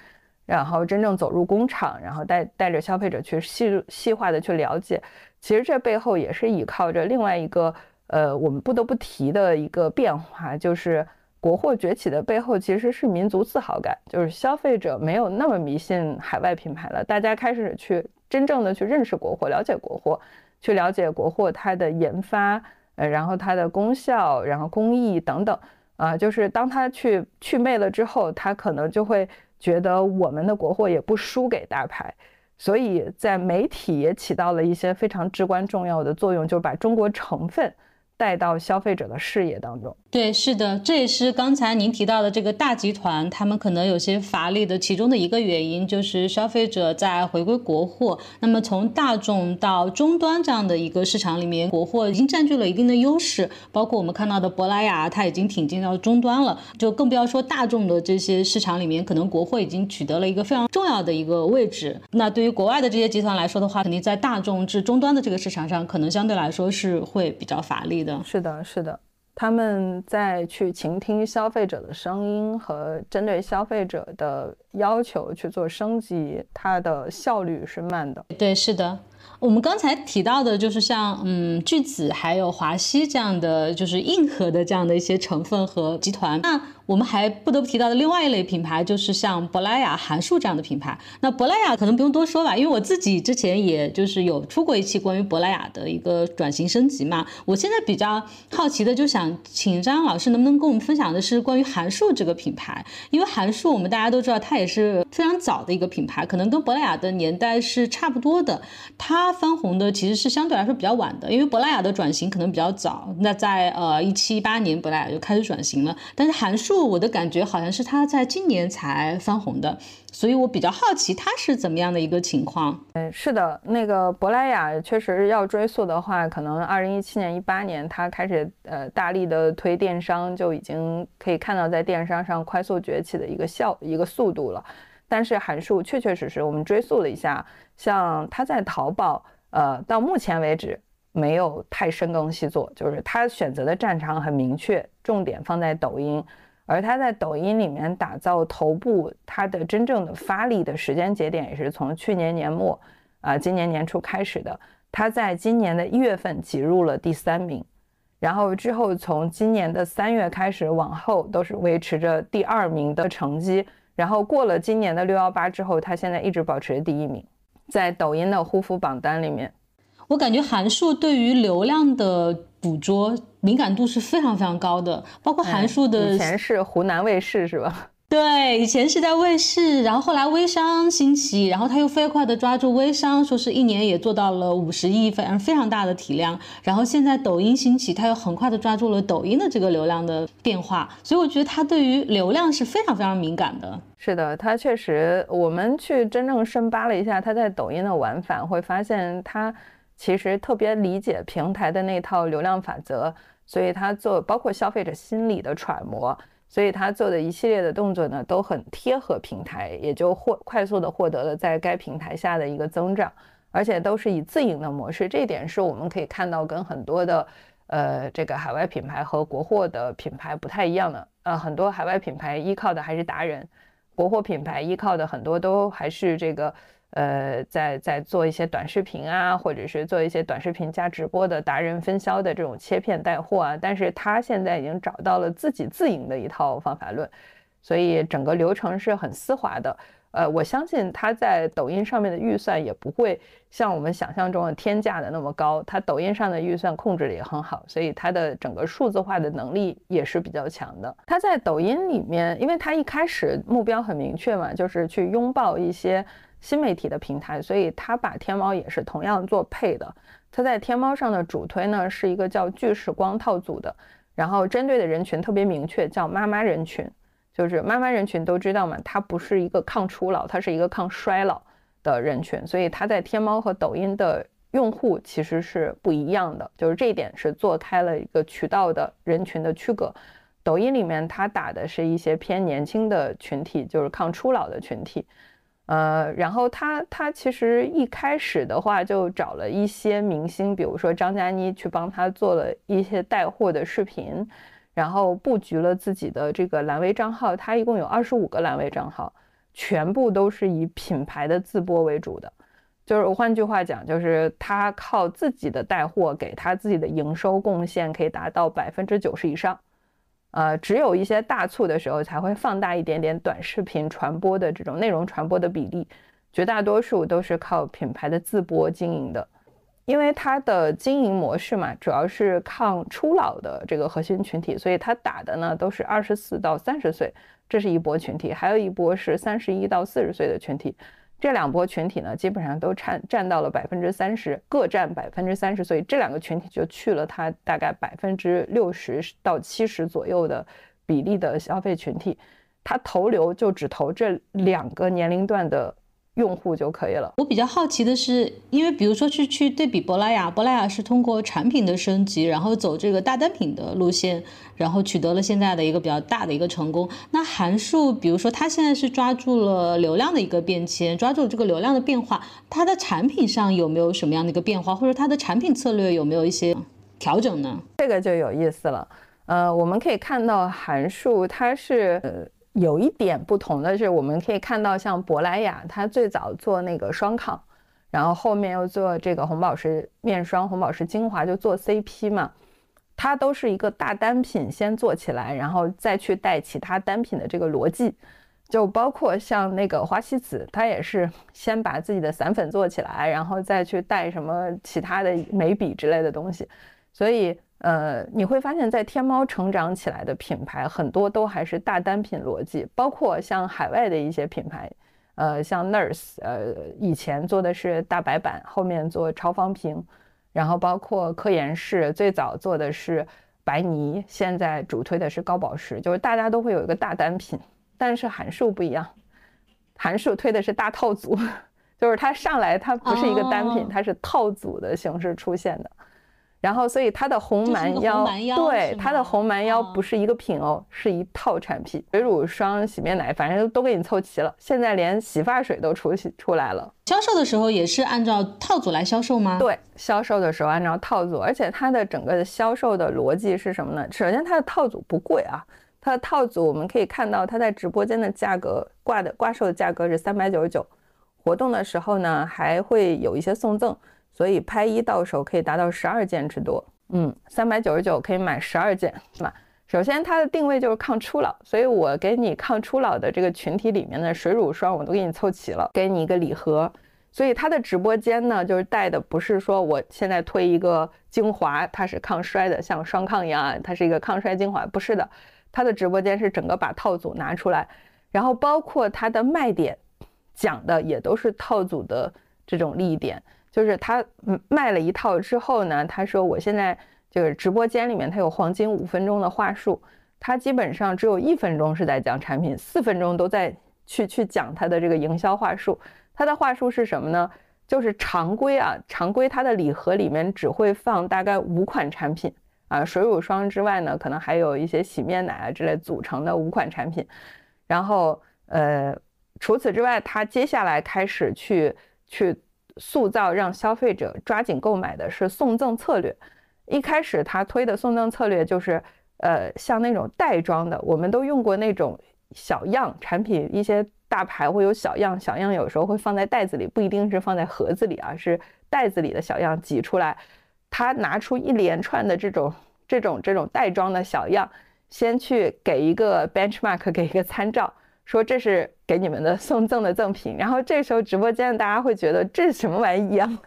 然后真正走入工厂，然后带带着消费者去细细化的去了解。其实这背后也是依靠着另外一个，呃，我们不得不提的一个变化，就是。国货崛起的背后其实是民族自豪感，就是消费者没有那么迷信海外品牌了，大家开始去真正的去认识国货，了解国货，去了解国货它的研发，呃，然后它的功效，然后工艺等等，啊，就是当他去去魅了之后，他可能就会觉得我们的国货也不输给大牌，所以在媒体也起到了一些非常至关重要的作用，就是把中国成分带到消费者的视野当中。对，是的，这也是刚才您提到的这个大集团，他们可能有些乏力的其中的一个原因，就是消费者在回归国货。那么从大众到终端这样的一个市场里面，国货已经占据了一定的优势。包括我们看到的珀莱雅，它已经挺进到终端了，就更不要说大众的这些市场里面，可能国货已经取得了一个非常重要的一个位置。那对于国外的这些集团来说的话，肯定在大众至终端的这个市场上，可能相对来说是会比较乏力的。是的，是的。他们在去倾听消费者的声音和针对消费者的要求去做升级，它的效率是慢的。对，是的。我们刚才提到的就是像嗯聚子还有华西这样的，就是硬核的这样的一些成分和集团。那我们还不得不提到的另外一类品牌，就是像珀莱雅、韩束这样的品牌。那珀莱雅可能不用多说吧，因为我自己之前也就是有出过一期关于珀莱雅的一个转型升级嘛。我现在比较好奇的，就想请张老师能不能跟我们分享的是关于韩束这个品牌，因为韩束我们大家都知道，它也是非常早的一个品牌，可能跟珀莱雅的年代是差不多的。它它翻红的其实是相对来说比较晚的，因为珀莱雅的转型可能比较早，那在呃一七一八年珀莱雅就开始转型了，但是韩束。我的感觉好像是它在今年才翻红的，所以我比较好奇它是怎么样的一个情况。嗯，是的，那个珀莱雅确实要追溯的话，可能二零一七年、一八年它开始呃大力的推电商，就已经可以看到在电商上快速崛起的一个效一个速度了。但是韩束确确实实，我们追溯了一下，像他在淘宝，呃，到目前为止没有太深耕细作，就是他选择的战场很明确，重点放在抖音。而他在抖音里面打造头部，它的真正的发力的时间节点也是从去年年末，啊，今年年初开始的。他在今年的一月份挤入了第三名，然后之后从今年的三月开始往后都是维持着第二名的成绩。然后过了今年的六幺八之后，他现在一直保持第一名，在抖音的护肤榜单里面。我感觉韩束对于流量的捕捉敏感度是非常非常高的，包括韩束的以前是湖南卫视是吧？对，以前是在卫视，然后后来微商兴起，然后他又飞快的抓住微商，说是一年也做到了五十亿，非常非常大的体量。然后现在抖音兴起，他又很快的抓住了抖音的这个流量的变化，所以我觉得他对于流量是非常非常敏感的。是的，他确实，我们去真正深扒了一下他在抖音的玩法，会发现他。其实特别理解平台的那套流量法则，所以他做包括消费者心理的揣摩，所以他做的一系列的动作呢都很贴合平台，也就获快速的获得了在该平台下的一个增长，而且都是以自营的模式，这一点是我们可以看到跟很多的呃这个海外品牌和国货的品牌不太一样的，呃很多海外品牌依靠的还是达人，国货品牌依靠的很多都还是这个。呃，在在做一些短视频啊，或者是做一些短视频加直播的达人分销的这种切片带货啊，但是他现在已经找到了自己自营的一套方法论，所以整个流程是很丝滑的。呃，我相信他在抖音上面的预算也不会像我们想象中的天价的那么高，他抖音上的预算控制的也很好，所以他的整个数字化的能力也是比较强的。他在抖音里面，因为他一开始目标很明确嘛，就是去拥抱一些。新媒体的平台，所以他把天猫也是同样做配的。他在天猫上的主推呢是一个叫巨视光套组的，然后针对的人群特别明确，叫妈妈人群，就是妈妈人群都知道嘛，它不是一个抗初老，它是一个抗衰老的人群，所以它在天猫和抖音的用户其实是不一样的，就是这一点是做开了一个渠道的人群的区隔。抖音里面它打的是一些偏年轻的群体，就是抗初老的群体。呃，然后他他其实一开始的话就找了一些明星，比如说张嘉倪去帮他做了一些带货的视频，然后布局了自己的这个蓝 V 账号，他一共有二十五个蓝 V 账号，全部都是以品牌的自播为主的，就是换句话讲，就是他靠自己的带货给他自己的营收贡献可以达到百分之九十以上。呃，只有一些大促的时候才会放大一点点短视频传播的这种内容传播的比例，绝大多数都是靠品牌的自播经营的，因为它的经营模式嘛，主要是抗初老的这个核心群体，所以它打的呢都是二十四到三十岁，这是一波群体，还有一波是三十一到四十岁的群体。这两波群体呢，基本上都占占到了百分之三十，各占百分之三十，所以这两个群体就去了它大概百分之六十到七十左右的比例的消费群体，他投流就只投这两个年龄段的。用户就可以了。我比较好奇的是，因为比如说去去对比珀莱雅，珀莱雅是通过产品的升级，然后走这个大单品的路线，然后取得了现在的一个比较大的一个成功。那函数，比如说它现在是抓住了流量的一个变迁，抓住了这个流量的变化，它的产品上有没有什么样的一个变化，或者它的产品策略有没有一些调整呢？这个就有意思了。呃，我们可以看到函数它是呃。有一点不同的是，我们可以看到，像珀莱雅，它最早做那个双抗，然后后面又做这个红宝石面霜、红宝石精华，就做 CP 嘛。它都是一个大单品先做起来，然后再去带其他单品的这个逻辑。就包括像那个花西子，它也是先把自己的散粉做起来，然后再去带什么其他的眉笔之类的东西。所以。呃，你会发现在天猫成长起来的品牌很多都还是大单品逻辑，包括像海外的一些品牌，呃，像 Nurse，呃，以前做的是大白板，后面做超方瓶，然后包括科颜氏最早做的是白泥，现在主推的是高保湿，就是大家都会有一个大单品，但是函数不一样，函数推的是大套组，就是它上来它不是一个单品，它是套组的形式出现的。然后，所以它的红蛮腰，对它的红蛮腰不是一个品哦，是一套产品，水乳霜、洗面奶，反正都给你凑齐了。现在连洗发水都出出来了。销售的时候也是按照套组来销售吗？对，销售的时候按照套组，而且它的整个的销售的逻辑是什么呢？首先，它的套组不贵啊，它的套组我们可以看到，它在直播间的价格挂的挂售的价格是三百九十九，活动的时候呢还会有一些送赠。所以拍一到手可以达到十二件之多，嗯，三百九十九可以买十二件，是吧？首先它的定位就是抗初老，所以我给你抗初老的这个群体里面的水乳霜我都给你凑齐了，给你一个礼盒。所以它的直播间呢，就是带的不是说我现在推一个精华，它是抗衰的，像双抗一样啊，它是一个抗衰精华，不是的，它的直播间是整个把套组拿出来，然后包括它的卖点讲的也都是套组的这种利益点。就是他卖了一套之后呢，他说我现在这个直播间里面他有黄金五分钟的话术，他基本上只有一分钟是在讲产品，四分钟都在去去讲他的这个营销话术。他的话术是什么呢？就是常规啊，常规他的礼盒里面只会放大概五款产品啊，水乳霜之外呢，可能还有一些洗面奶啊之类组成的五款产品。然后呃，除此之外，他接下来开始去去。塑造让消费者抓紧购买的是送赠策略。一开始他推的送赠策略就是，呃，像那种袋装的，我们都用过那种小样产品，一些大牌会有小样，小样有时候会放在袋子里，不一定是放在盒子里啊，是袋子里的小样挤出来。他拿出一连串的这种这种这种袋装的小样，先去给一个 benchmark，给一个参照。说这是给你们的送赠的赠品，然后这时候直播间大家会觉得这是什么玩意一样，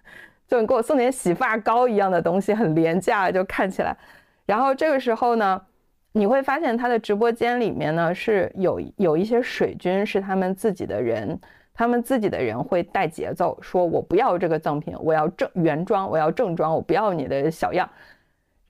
就给我送点洗发膏一样的东西，很廉价，就看起来。然后这个时候呢，你会发现他的直播间里面呢是有有一些水军是他们自己的人，他们自己的人会带节奏，说我不要这个赠品，我要正原装，我要正装，我不要你的小样。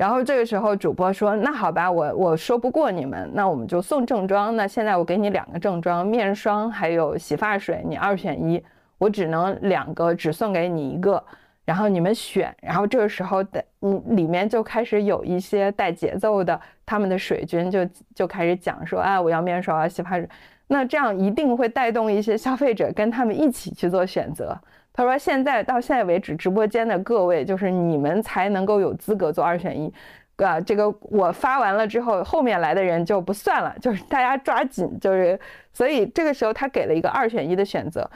然后这个时候，主播说：“那好吧，我我说不过你们，那我们就送正装。那现在我给你两个正装，面霜还有洗发水，你二选一。我只能两个，只送给你一个，然后你们选。然后这个时候的，嗯，里面就开始有一些带节奏的，他们的水军就就开始讲说：啊，我要面霜啊，洗发水。那这样一定会带动一些消费者跟他们一起去做选择。他说：“现在到现在为止，直播间的各位就是你们才能够有资格做二选一，啊，这个我发完了之后，后面来的人就不算了，就是大家抓紧，就是所以这个时候他给了一个二选一的选择，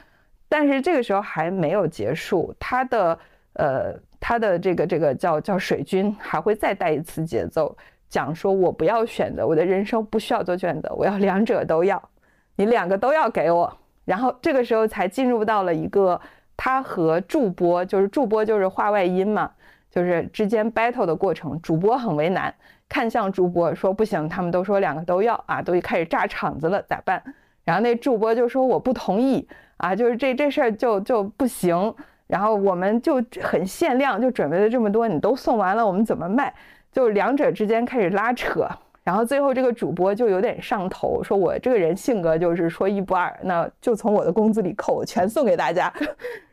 但是这个时候还没有结束，他的呃他的这个这个叫叫水军还会再带一次节奏，讲说我不要选择，我的人生不需要做选择，我要两者都要，你两个都要给我，然后这个时候才进入到了一个。”他和助播就是助播就是话外音嘛，就是之间 battle 的过程，主播很为难，看向助播说不行，他们都说两个都要啊，都开始炸场子了，咋办？然后那助播就说我不同意啊，就是这这事儿就就不行，然后我们就很限量，就准备了这么多，你都送完了，我们怎么卖？就两者之间开始拉扯。然后最后这个主播就有点上头，说我这个人性格就是说一不二，那就从我的工资里扣，全送给大家。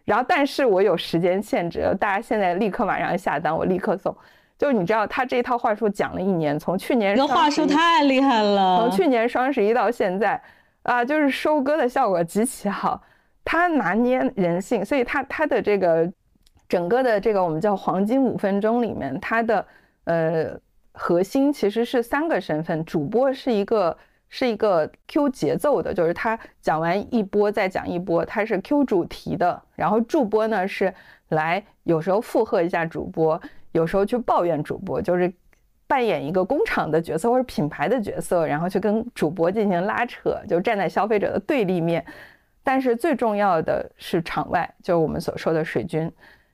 然后但是我有时间限制，大家现在立刻马上下单，我立刻送。就是你知道他这一套话术讲了一年，从去年这话术太厉害了，从去年双十一到现在啊，就是收割的效果极其好。他拿捏人性，所以他他的这个整个的这个我们叫黄金五分钟里面，他的呃。核心其实是三个身份，主播是一个是一个 Q 节奏的，就是他讲完一波再讲一波，他是 Q 主题的。然后助播呢是来有时候附和一下主播，有时候去抱怨主播，就是扮演一个工厂的角色或者品牌的角色，然后去跟主播进行拉扯，就站在消费者的对立面。但是最重要的是场外，就是我们所说的水军。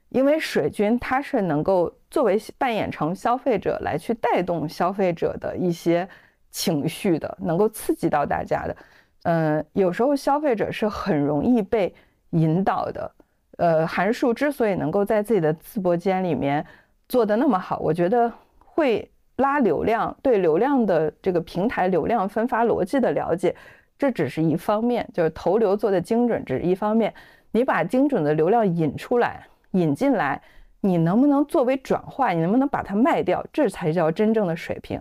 因为水军他是能够作为扮演成消费者来去带动消费者的一些情绪的，能够刺激到大家的。嗯，有时候消费者是很容易被引导的。呃，韩束之所以能够在自己的直播间里面做得那么好，我觉得会拉流量，对流量的这个平台流量分发逻辑的了解，这只是一方面，就是投流做的精准只是一方面，你把精准的流量引出来。引进来，你能不能作为转化？你能不能把它卖掉？这才叫真正的水平。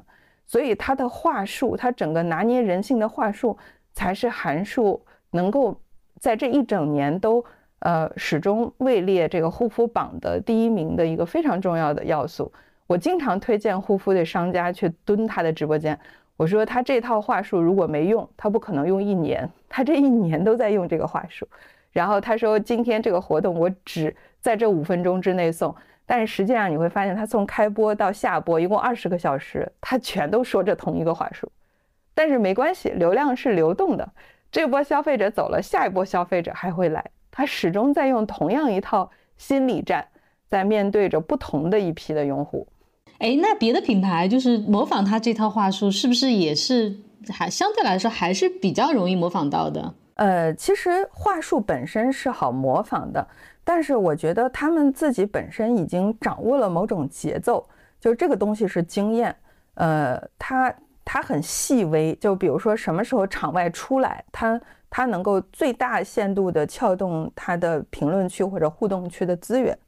所以他的话术，他整个拿捏人性的话术，才是韩束能够在这一整年都呃始终位列这个护肤榜的第一名的一个非常重要的要素。我经常推荐护肤的商家去蹲他的直播间，我说他这套话术如果没用，他不可能用一年，他这一年都在用这个话术。然后他说今天这个活动我只。在这五分钟之内送，但是实际上你会发现，他从开播到下播一共二十个小时，他全都说着同一个话术。但是没关系，流量是流动的，这波消费者走了，下一波消费者还会来，他始终在用同样一套心理战，在面对着不同的一批的用户。哎，那别的品牌就是模仿他这套话术，是不是也是还相对来说还是比较容易模仿到的？呃，其实话术本身是好模仿的。但是我觉得他们自己本身已经掌握了某种节奏，就这个东西是经验，呃，它它很细微，就比如说什么时候场外出来，他他能够最大限度的撬动他的评论区或者互动区的资源，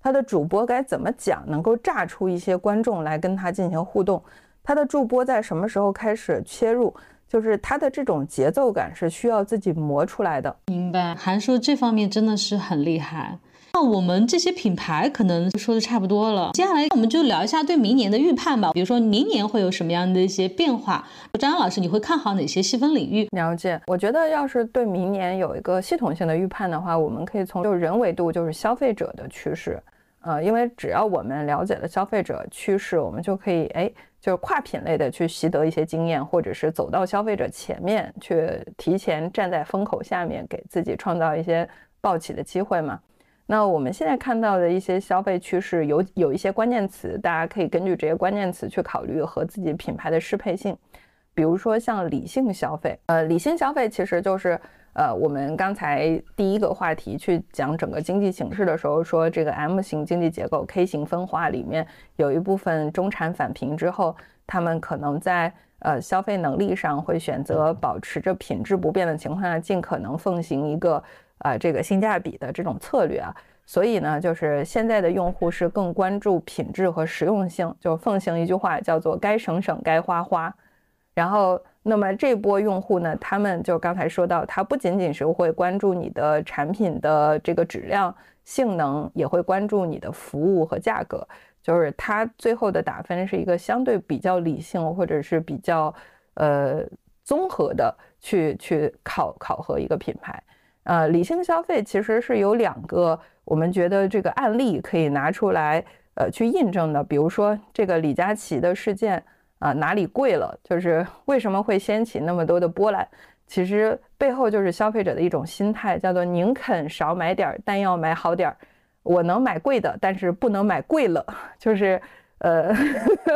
他的主播该怎么讲，能够炸出一些观众来跟他进行互动，他的助播在什么时候开始切入。就是它的这种节奏感是需要自己磨出来的。明白，韩叔这方面真的是很厉害。那我们这些品牌可能说的差不多了，接下来我们就聊一下对明年的预判吧。比如说明年会有什么样的一些变化？张老师，你会看好哪些细分领域？了解，我觉得要是对明年有一个系统性的预判的话，我们可以从就是人维度，就是消费者的趋势。呃，因为只要我们了解了消费者趋势，我们就可以哎。就是跨品类的去习得一些经验，或者是走到消费者前面去提前站在风口下面，给自己创造一些暴起的机会嘛。那我们现在看到的一些消费趋势有有一些关键词，大家可以根据这些关键词去考虑和自己品牌的适配性。比如说像理性消费，呃，理性消费其实就是。呃，我们刚才第一个话题去讲整个经济形势的时候，说这个 M 型经济结构 K 型分化里面有一部分中产返贫之后，他们可能在呃消费能力上会选择保持着品质不变的情况下，尽可能奉行一个啊这个性价比的这种策略啊。所以呢，就是现在的用户是更关注品质和实用性，就奉行一句话叫做该省省该花花。然后那么这波用户呢，他们就刚才说到，他不仅仅是会关注你的产品的这个质量、性能，也会关注你的服务和价格。就是他最后的打分是一个相对比较理性，或者是比较呃综合的去去考考核一个品牌。呃，理性消费其实是有两个，我们觉得这个案例可以拿出来呃去印证的。比如说这个李佳琦的事件。啊，哪里贵了？就是为什么会掀起那么多的波澜？其实背后就是消费者的一种心态，叫做宁肯少买点儿，但要买好点儿。我能买贵的，但是不能买贵了。就是呃，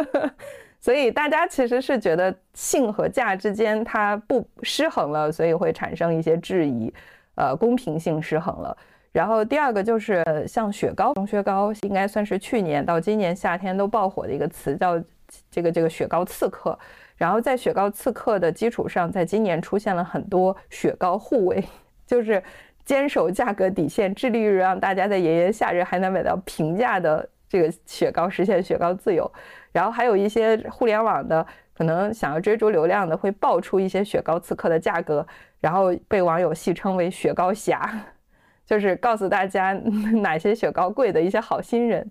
所以大家其实是觉得性和价之间它不失衡了，所以会产生一些质疑，呃，公平性失衡了。然后第二个就是像雪糕，中雪糕应该算是去年到今年夏天都爆火的一个词，叫。这个这个雪糕刺客，然后在雪糕刺客的基础上，在今年出现了很多雪糕护卫，就是坚守价格底线，致力于让大家在炎炎夏日还能买到平价的这个雪糕，实现雪糕自由。然后还有一些互联网的可能想要追逐流量的，会爆出一些雪糕刺客的价格，然后被网友戏称为“雪糕侠”，就是告诉大家 哪些雪糕贵的一些好心人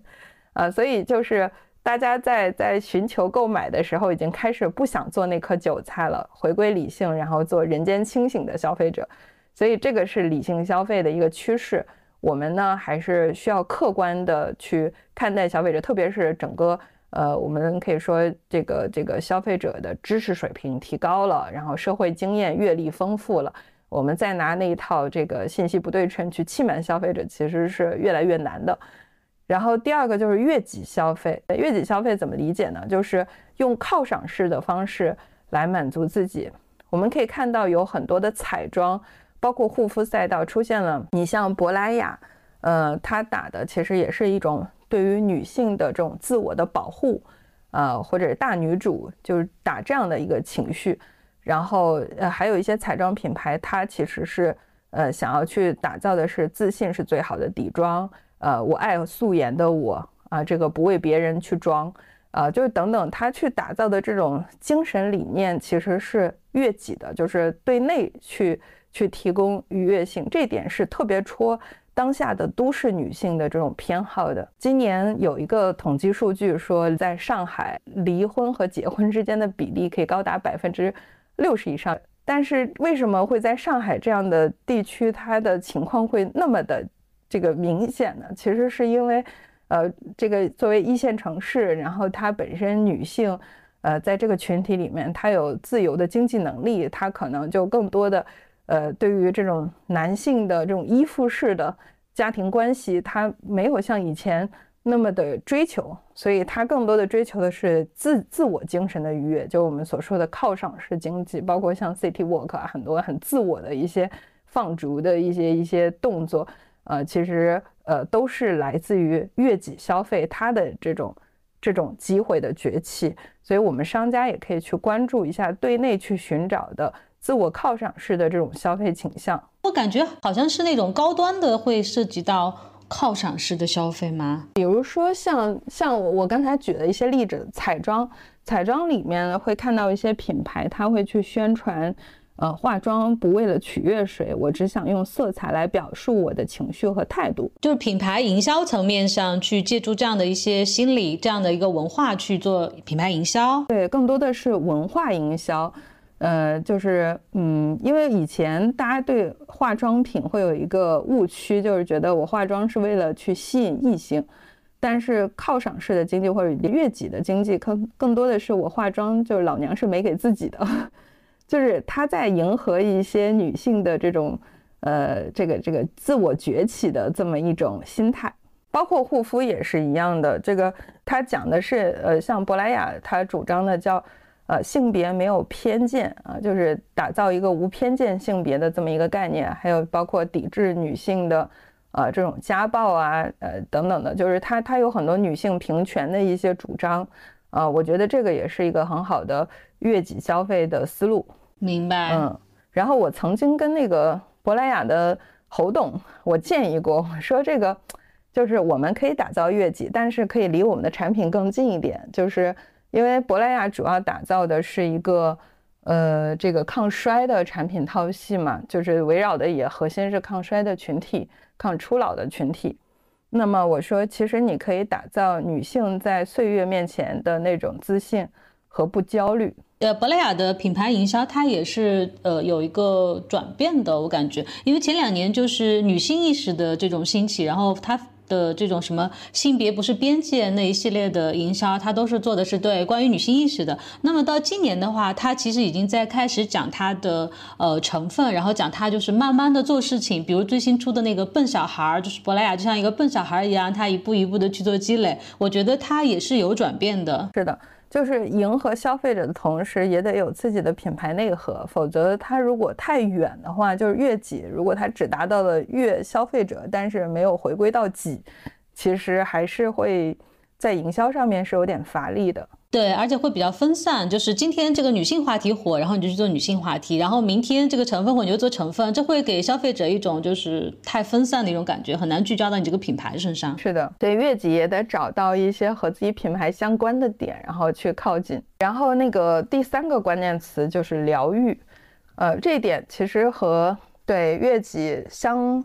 啊，所以就是。大家在在寻求购买的时候，已经开始不想做那颗韭菜了，回归理性，然后做人间清醒的消费者。所以这个是理性消费的一个趋势。我们呢，还是需要客观的去看待消费者，特别是整个呃，我们可以说这个这个消费者的知识水平提高了，然后社会经验阅历丰富了，我们再拿那一套这个信息不对称去欺瞒消费者，其实是越来越难的。然后第二个就是悦己消费，悦己消费怎么理解呢？就是用犒赏式的方式来满足自己。我们可以看到有很多的彩妆，包括护肤赛道出现了。你像珀莱雅，呃，它打的其实也是一种对于女性的这种自我的保护，呃，或者大女主就是打这样的一个情绪。然后呃，还有一些彩妆品牌，它其实是呃想要去打造的是自信是最好的底妆。呃，我爱素颜的我啊，这个不为别人去装，啊，就是等等，他去打造的这种精神理念其实是悦己的，就是对内去去提供愉悦性，这点是特别戳当下的都市女性的这种偏好的。今年有一个统计数据说，在上海离婚和结婚之间的比例可以高达百分之六十以上，但是为什么会在上海这样的地区，它的情况会那么的？这个明显的其实是因为，呃，这个作为一线城市，然后它本身女性，呃，在这个群体里面，她有自由的经济能力，她可能就更多的，呃，对于这种男性的这种依附式的家庭关系，她没有像以前那么的追求，所以她更多的追求的是自自我精神的愉悦，就我们所说的犒赏式经济，包括像 City Walk 啊，很多很自我的一些放逐的一些一些动作。呃，其实呃都是来自于悦己消费它的这种这种机会的崛起，所以我们商家也可以去关注一下对内去寻找的自我犒赏式的这种消费倾向。我感觉好像是那种高端的会涉及到犒赏式的消费吗？比如说像像我刚才举的一些例子，彩妆，彩妆里面会看到一些品牌，它会去宣传。呃，化妆不为了取悦谁，我只想用色彩来表述我的情绪和态度。就是品牌营销层面上去借助这样的一些心理、这样的一个文化去做品牌营销。对，更多的是文化营销。呃，就是嗯，因为以前大家对化妆品会有一个误区，就是觉得我化妆是为了去吸引异性。但是犒赏式的经济或者悦己的经济，更更多的是我化妆就是老娘是没给自己的。就是他在迎合一些女性的这种，呃，这个这个自我崛起的这么一种心态，包括护肤也是一样的。这个他讲的是，呃，像珀莱雅他主张的叫，呃，性别没有偏见啊，就是打造一个无偏见性别的这么一个概念，还有包括抵制女性的，呃，这种家暴啊，呃，等等的，就是他他有很多女性平权的一些主张，啊，我觉得这个也是一个很好的悦己消费的思路。明白，嗯，然后我曾经跟那个珀莱雅的侯董，我建议过，我说这个就是我们可以打造悦己，但是可以离我们的产品更近一点，就是因为珀莱雅主要打造的是一个呃，这个抗衰的产品套系嘛，就是围绕的也核心是抗衰的群体、抗初老的群体。那么我说，其实你可以打造女性在岁月面前的那种自信和不焦虑。呃，珀莱雅的品牌营销它也是呃有一个转变的，我感觉，因为前两年就是女性意识的这种兴起，然后它。的这种什么性别不是边界那一系列的营销，它都是做的是对关于女性意识的。那么到今年的话，它其实已经在开始讲它的呃成分，然后讲它就是慢慢的做事情。比如最新出的那个笨小孩，就是珀莱雅就像一个笨小孩一样，它一步一步的去做积累。我觉得它也是有转变的。是的。就是迎合消费者的同时，也得有自己的品牌内核，否则它如果太远的话，就是越己。如果它只达到了越消费者，但是没有回归到己，其实还是会在营销上面是有点乏力的。对，而且会比较分散，就是今天这个女性话题火，然后你就去做女性话题，然后明天这个成分火，你就做成分，这会给消费者一种就是太分散的一种感觉，很难聚焦到你这个品牌身上。是的，对，越级也得找到一些和自己品牌相关的点，然后去靠近。然后那个第三个关键词就是疗愈，呃，这一点其实和对越级相，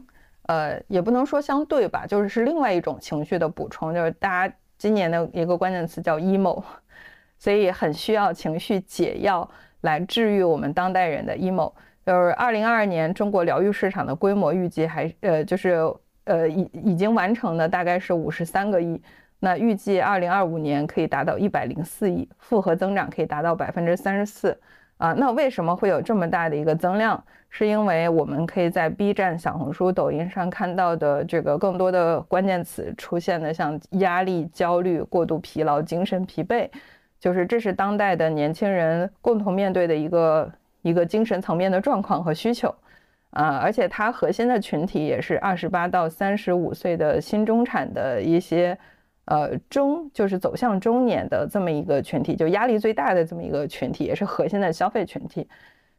呃，也不能说相对吧，就是是另外一种情绪的补充，就是大家今年的一个关键词叫 emo。所以很需要情绪解药来治愈我们当代人的 emo。就是二零二二年中国疗愈市场的规模预计还呃就是呃已已经完成的大概是五十三个亿，那预计二零二五年可以达到一百零四亿，复合增长可以达到百分之三十四啊。那为什么会有这么大的一个增量？是因为我们可以在 B 站、小红书、抖音上看到的这个更多的关键词出现的，像压力、焦虑、过度疲劳、精神疲惫。就是这是当代的年轻人共同面对的一个一个精神层面的状况和需求，啊，而且它核心的群体也是二十八到三十五岁的新中产的一些，呃，中就是走向中年的这么一个群体，就压力最大的这么一个群体，也是核心的消费群体。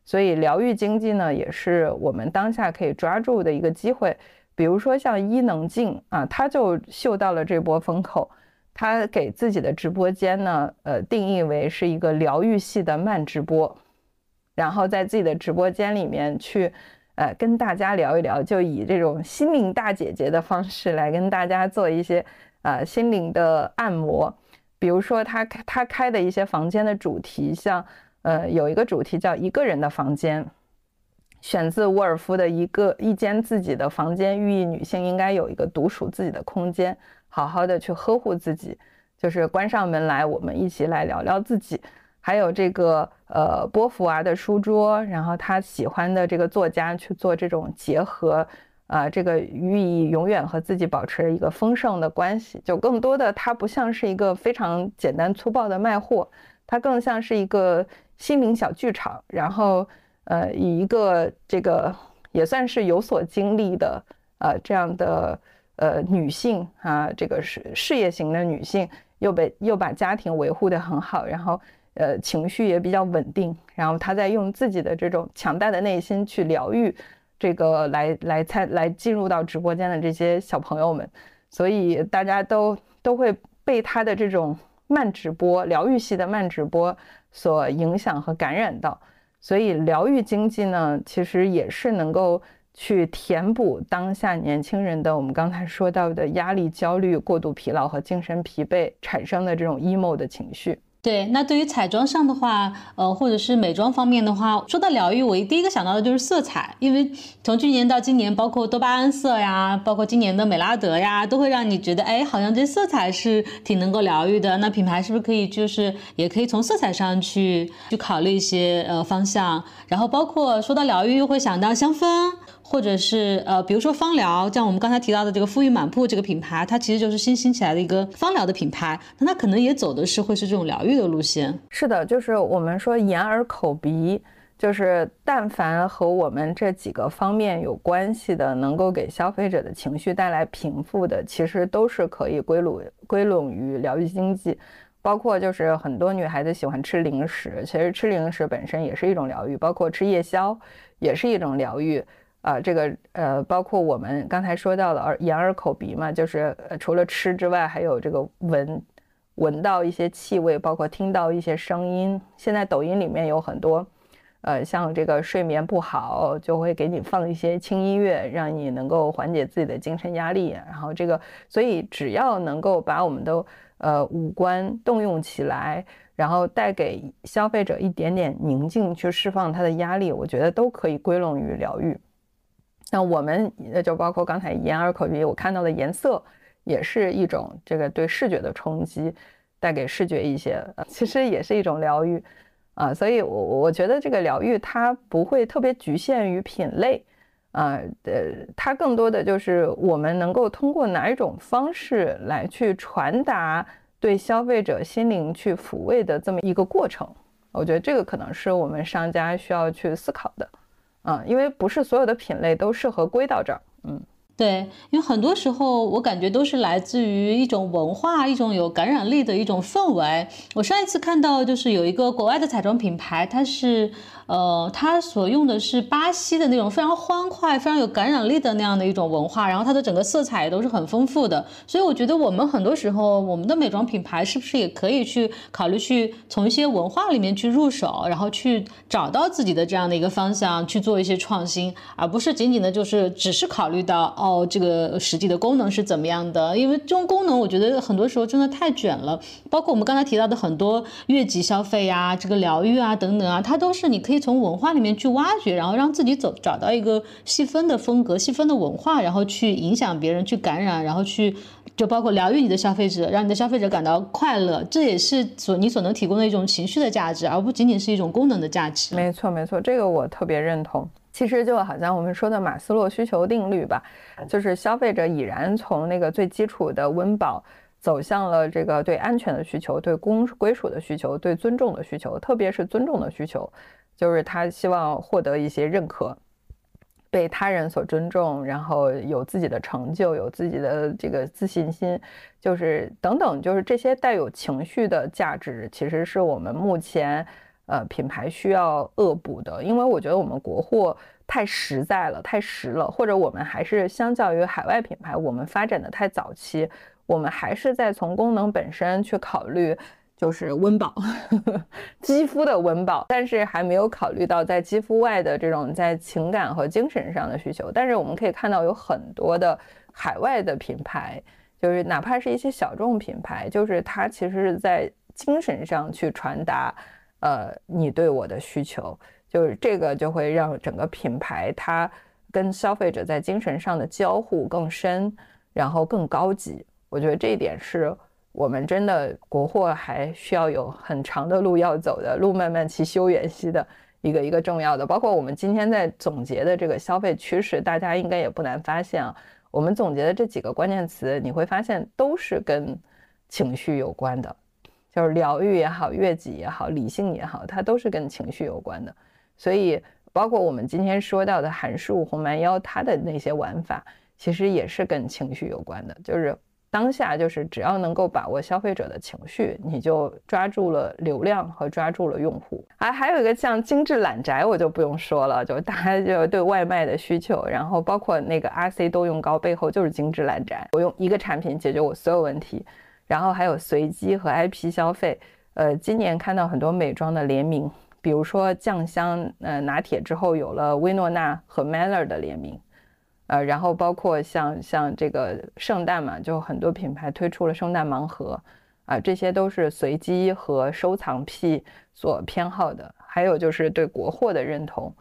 所以疗愈经济呢，也是我们当下可以抓住的一个机会。比如说像伊能静啊，他就嗅到了这波风口。他给自己的直播间呢，呃，定义为是一个疗愈系的慢直播，然后在自己的直播间里面去，呃，跟大家聊一聊，就以这种心灵大姐姐的方式来跟大家做一些，呃，心灵的按摩。比如说他他开的一些房间的主题，像，呃，有一个主题叫一个人的房间，选自沃尔夫的一个一间自己的房间，寓意女性应该有一个独属自己的空间。好好的去呵护自己，就是关上门来，我们一起来聊聊自己。还有这个呃波伏娃的书桌，然后他喜欢的这个作家去做这种结合，啊，这个寓意永远和自己保持一个丰盛的关系。就更多的，它不像是一个非常简单粗暴的卖货，它更像是一个心灵小剧场。然后呃，以一个这个也算是有所经历的呃这样的。呃，女性啊，这个是事业型的女性，又被又把家庭维护得很好，然后呃情绪也比较稳定，然后她在用自己的这种强大的内心去疗愈这个来来参来进入到直播间的这些小朋友们，所以大家都都会被她的这种慢直播、疗愈系的慢直播所影响和感染到，所以疗愈经济呢，其实也是能够。去填补当下年轻人的我们刚才说到的压力、焦虑、过度疲劳和精神疲惫产生的这种 emo 的情绪。对，那对于彩妆上的话，呃，或者是美妆方面的话，说到疗愈，我第一个想到的就是色彩，因为从去年到今年，包括多巴胺色呀，包括今年的美拉德呀，都会让你觉得，哎，好像这色彩是挺能够疗愈的。那品牌是不是可以就是也可以从色彩上去去考虑一些呃方向？然后包括说到疗愈，又会想到香氛。或者是呃，比如说芳疗，像我们刚才提到的这个馥郁满铺这个品牌，它其实就是新兴起来的一个芳疗的品牌，那它可能也走的是会是这种疗愈的路线。是的，就是我们说眼耳口鼻，就是但凡和我们这几个方面有关系的，能够给消费者的情绪带来平复的，其实都是可以归拢归拢于疗愈经济。包括就是很多女孩子喜欢吃零食，其实吃零食本身也是一种疗愈，包括吃夜宵也是一种疗愈。啊，这个呃，包括我们刚才说到的耳眼耳口鼻嘛，就是呃除了吃之外，还有这个闻，闻到一些气味，包括听到一些声音。现在抖音里面有很多呃，像这个睡眠不好，就会给你放一些轻音乐，让你能够缓解自己的精神压力。然后这个，所以只要能够把我们的呃五官动用起来，然后带给消费者一点点宁静，去释放他的压力，我觉得都可以归拢于疗愈。那我们就包括刚才眼耳口鼻，我看到的颜色，也是一种这个对视觉的冲击，带给视觉一些，其实也是一种疗愈。啊，所以，我我觉得这个疗愈它不会特别局限于品类，啊，呃，它更多的就是我们能够通过哪一种方式来去传达对消费者心灵去抚慰的这么一个过程。我觉得这个可能是我们商家需要去思考的，嗯，因为不是所有的品类都适合归到这儿，嗯。对，因为很多时候我感觉都是来自于一种文化，一种有感染力的一种氛围。我上一次看到就是有一个国外的彩妆品牌，它是。呃，它所用的是巴西的那种非常欢快、非常有感染力的那样的一种文化，然后它的整个色彩也都是很丰富的。所以我觉得我们很多时候，我们的美妆品牌是不是也可以去考虑去从一些文化里面去入手，然后去找到自己的这样的一个方向去做一些创新，而不是仅仅的就是只是考虑到哦这个实际的功能是怎么样的。因为这种功能，我觉得很多时候真的太卷了。包括我们刚才提到的很多越级消费呀、这个疗愈啊等等啊，它都是你可以。从文化里面去挖掘，然后让自己走找到一个细分的风格、细分的文化，然后去影响别人、去感染，然后去就包括疗愈你的消费者，让你的消费者感到快乐，这也是所你所能提供的一种情绪的价值，而不仅仅是一种功能的价值。没错，没错，这个我特别认同。其实就好像我们说的马斯洛需求定律吧，就是消费者已然从那个最基础的温饱。走向了这个对安全的需求、对公归属的需求、对尊重的需求，特别是尊重的需求，就是他希望获得一些认可，被他人所尊重，然后有自己的成就，有自己的这个自信心，就是等等，就是这些带有情绪的价值，其实是我们目前呃品牌需要恶补的，因为我觉得我们国货太实在了，太实了，或者我们还是相较于海外品牌，我们发展的太早期。我们还是在从功能本身去考虑，就是温饱，肌肤的温饱，但是还没有考虑到在肌肤外的这种在情感和精神上的需求。但是我们可以看到，有很多的海外的品牌，就是哪怕是一些小众品牌，就是它其实是在精神上去传达，呃，你对我的需求，就是这个就会让整个品牌它跟消费者在精神上的交互更深，然后更高级。我觉得这一点是我们真的国货还需要有很长的路要走的，路漫漫其修远兮的一个一个重要的。包括我们今天在总结的这个消费趋势，大家应该也不难发现啊，我们总结的这几个关键词，你会发现都是跟情绪有关的，就是疗愈也好，悦己也好，理性也好，它都是跟情绪有关的。所以，包括我们今天说到的韩束红蛮腰，它的那些玩法，其实也是跟情绪有关的，就是。当下就是只要能够把握消费者的情绪，你就抓住了流量和抓住了用户。还还有一个像精致懒宅，我就不用说了，就大家就对外卖的需求，然后包括那个 RC 都用膏背后就是精致懒宅，我用一个产品解决我所有问题。然后还有随机和 IP 消费，呃，今年看到很多美妆的联名，比如说酱香呃拿铁之后有了薇诺娜和 Meller 的联名。呃，然后包括像像这个圣诞嘛，就很多品牌推出了圣诞盲盒，啊，这些都是随机和收藏癖所偏好的。还有就是对国货的认同，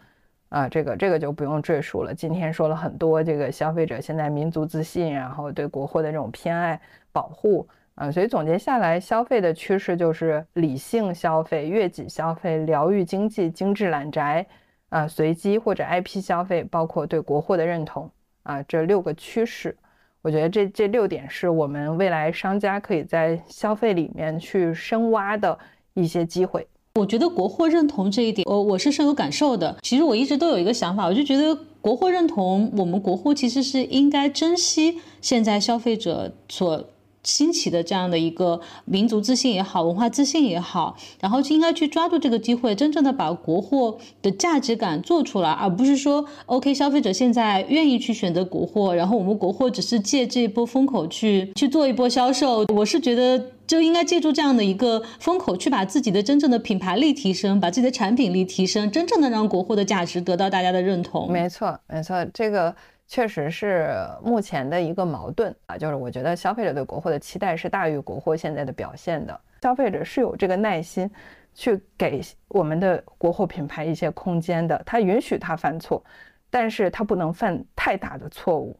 啊，这个这个就不用赘述了。今天说了很多，这个消费者现在民族自信，然后对国货的这种偏爱保护，啊，所以总结下来，消费的趋势就是理性消费、悦己消费、疗愈经济、精致懒宅。啊，随机或者 IP 消费，包括对国货的认同啊，这六个趋势，我觉得这这六点是我们未来商家可以在消费里面去深挖的一些机会。我觉得国货认同这一点，我我是深有感受的。其实我一直都有一个想法，我就觉得国货认同，我们国货其实是应该珍惜现在消费者所。兴起的这样的一个民族自信也好，文化自信也好，然后就应该去抓住这个机会，真正的把国货的价值感做出来，而不是说 OK 消费者现在愿意去选择国货，然后我们国货只是借这一波风口去去做一波销售。我是觉得就应该借助这样的一个风口，去把自己的真正的品牌力提升，把自己的产品力提升，真正的让国货的价值得到大家的认同。没错，没错，这个。确实是目前的一个矛盾啊，就是我觉得消费者对国货的期待是大于国货现在的表现的。消费者是有这个耐心去给我们的国货品牌一些空间的，他允许他犯错，但是他不能犯太大的错误。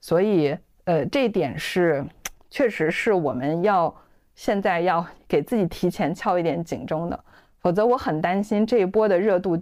所以，呃，这一点是确实是我们要现在要给自己提前敲一点警钟的，否则我很担心这一波的热度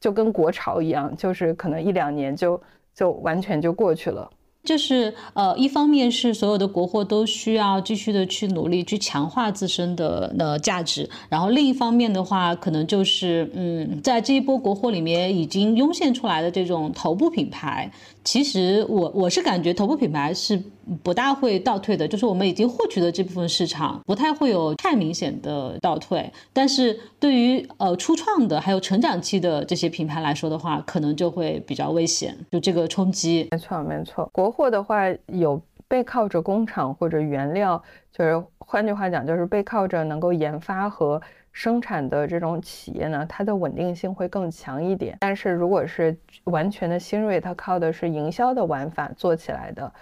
就跟国潮一样，就是可能一两年就。就完全就过去了。就是呃，一方面是所有的国货都需要继续的去努力去强化自身的呃价值，然后另一方面的话，可能就是嗯，在这一波国货里面已经涌现出来的这种头部品牌。其实我我是感觉头部品牌是不大会倒退的，就是我们已经获取的这部分市场不太会有太明显的倒退。但是对于呃初创的还有成长期的这些品牌来说的话，可能就会比较危险，就这个冲击。没错没错，国货的话有背靠着工厂或者原料，就是换句话讲，就是背靠着能够研发和。生产的这种企业呢，它的稳定性会更强一点。但是如果是完全的新锐，它靠的是营销的玩法做起来的，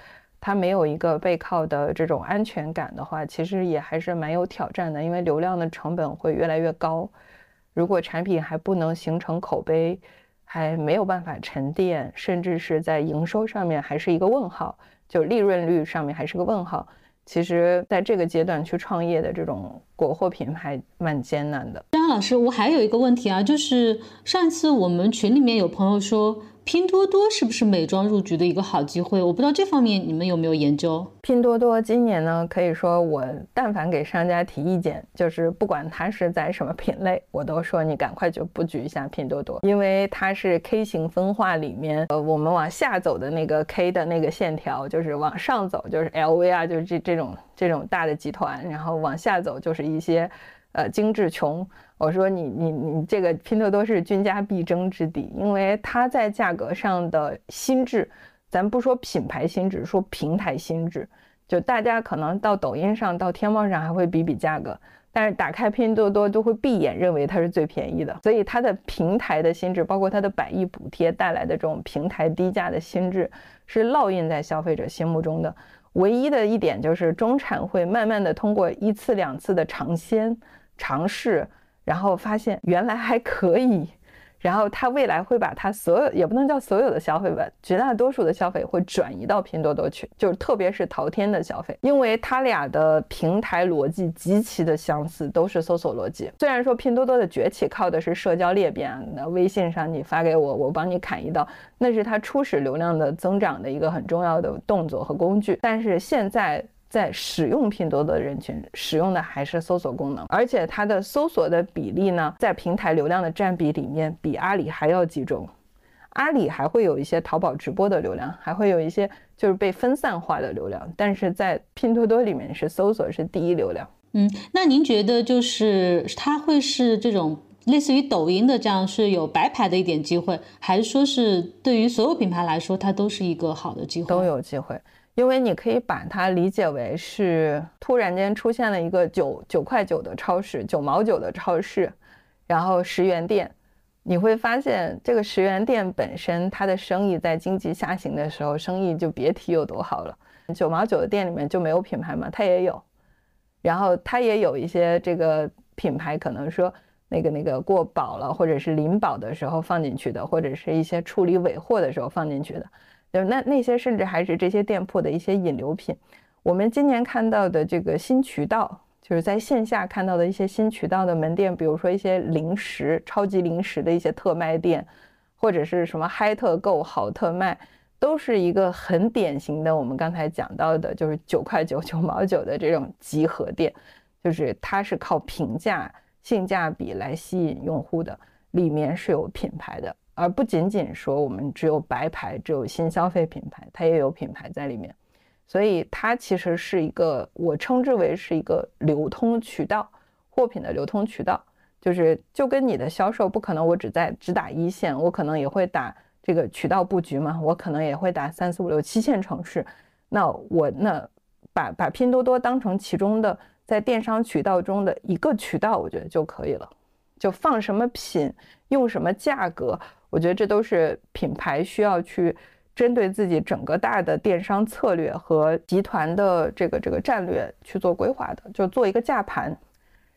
它没有一个背靠的这种安全感的话，其实也还是蛮有挑战的。因为流量的成本会越来越高，如果产品还不能形成口碑，还没有办法沉淀，甚至是在营收上面还是一个问号，就利润率上面还是个问号。其实，在这个阶段去创业的这种国货品牌蛮艰难的。张老师，我还有一个问题啊，就是上次我们群里面有朋友说。拼多多是不是美妆入局的一个好机会？我不知道这方面你们有没有研究。拼多多今年呢，可以说我但凡给商家提意见，就是不管它是在什么品类，我都说你赶快就布局一下拼多多，因为它是 K 型分化里面，呃，我们往下走的那个 K 的那个线条，就是往上走就是 LV 啊，就是这这种这种大的集团，然后往下走就是一些。呃，精致穷，我说你你你这个拼多多是军家必争之地，因为它在价格上的心智，咱不说品牌心智，说平台心智，就大家可能到抖音上、到天猫上还会比比价格，但是打开拼多多都会闭眼认为它是最便宜的，所以它的平台的心智，包括它的百亿补贴带来的这种平台低价的心智，是烙印在消费者心目中的。唯一的一点就是中产会慢慢的通过一次两次的尝鲜。尝试，然后发现原来还可以，然后他未来会把他所有也不能叫所有的消费吧，绝大多数的消费会转移到拼多多去，就是特别是淘天的消费，因为他俩的平台逻辑极其的相似，都是搜索逻辑。虽然说拼多多的崛起靠的是社交裂变，那微信上你发给我，我帮你砍一刀，那是它初始流量的增长的一个很重要的动作和工具，但是现在。在使用拼多多的人群，使用的还是搜索功能，而且它的搜索的比例呢，在平台流量的占比里面比阿里还要集中。阿里还会有一些淘宝直播的流量，还会有一些就是被分散化的流量，但是在拼多多里面是搜索是第一流量。嗯，那您觉得就是它会是这种类似于抖音的这样是有白牌的一点机会，还是说是对于所有品牌来说它都是一个好的机会？都有机会。因为你可以把它理解为是突然间出现了一个九九块九的超市，九毛九的超市，然后十元店，你会发现这个十元店本身它的生意在经济下行的时候，生意就别提有多好了。九毛九的店里面就没有品牌吗？它也有，然后它也有一些这个品牌，可能说那个那个过保了，或者是临保的时候放进去的，或者是一些处理尾货的时候放进去的。就那那些甚至还是这些店铺的一些引流品。我们今年看到的这个新渠道，就是在线下看到的一些新渠道的门店，比如说一些零食、超级零食的一些特卖店，或者是什么嗨特购、好特卖，都是一个很典型的我们刚才讲到的，就是九块九、九毛九的这种集合店，就是它是靠平价、性价比来吸引用户的，里面是有品牌的。而不仅仅说我们只有白牌，只有新消费品牌，它也有品牌在里面。所以它其实是一个我称之为是一个流通渠道，货品的流通渠道，就是就跟你的销售不可能我只在只打一线，我可能也会打这个渠道布局嘛，我可能也会打三四五六七线城市，那我那把把拼多多当成其中的在电商渠道中的一个渠道，我觉得就可以了，就放什么品，用什么价格，我觉得这都是品牌需要去。针对自己整个大的电商策略和集团的这个这个战略去做规划的，就做一个架盘，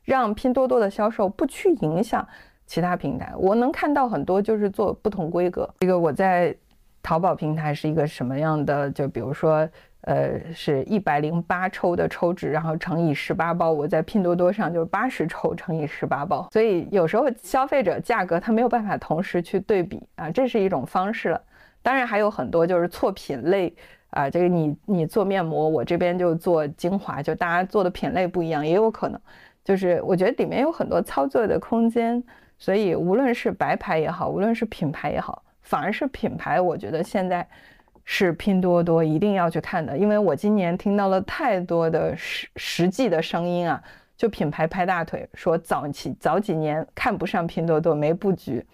让拼多多的销售不去影响其他平台。我能看到很多就是做不同规格，这个我在淘宝平台是一个什么样的？就比如说，呃，是一百零八抽的抽纸，然后乘以十八包，我在拼多多上就是八十抽乘以十八包。所以有时候消费者价格他没有办法同时去对比啊，这是一种方式了。当然还有很多就是错品类啊，这个你你做面膜，我这边就做精华，就大家做的品类不一样，也有可能。就是我觉得里面有很多操作的空间，所以无论是白牌也好，无论是品牌也好，反而是品牌，我觉得现在是拼多多一定要去看的，因为我今年听到了太多的实实际的声音啊，就品牌拍大腿说早期早几年看不上拼多多，没布局。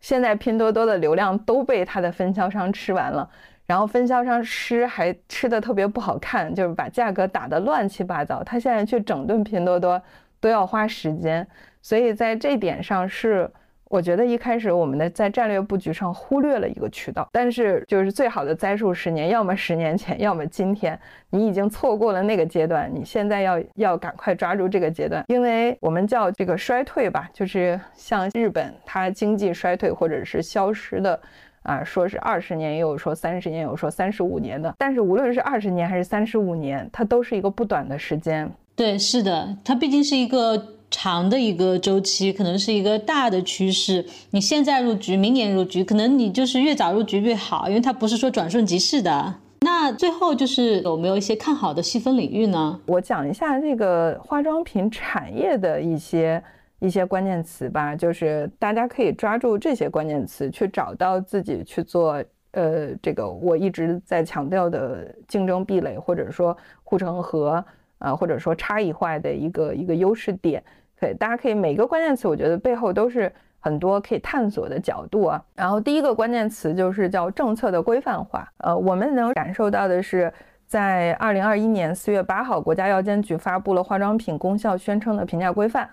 现在拼多多的流量都被它的分销商吃完了，然后分销商吃还吃的特别不好看，就是把价格打得乱七八糟。他现在去整顿拼多多都要花时间，所以在这点上是。我觉得一开始我们的在战略布局上忽略了一个渠道，但是就是最好的栽树十年，要么十年前，要么今天，你已经错过了那个阶段，你现在要要赶快抓住这个阶段，因为我们叫这个衰退吧，就是像日本它经济衰退或者是消失的，啊，说是二十年，也有说三十年，有说三十五年的，但是无论是二十年还是三十五年，它都是一个不短的时间。对，是的，它毕竟是一个。长的一个周期，可能是一个大的趋势。你现在入局，明年入局，可能你就是越早入局越好，因为它不是说转瞬即逝的。那最后就是有没有一些看好的细分领域呢？我讲一下这个化妆品产业的一些一些关键词吧，就是大家可以抓住这些关键词去找到自己去做，呃，这个我一直在强调的竞争壁垒，或者说护城河，啊，或者说差异化的一个一个优势点。对，大家可以每个关键词，我觉得背后都是很多可以探索的角度啊。然后第一个关键词就是叫政策的规范化。呃，我们能感受到的是，在二零二一年四月八号，国家药监局发布了化妆品功效宣称的评价规范，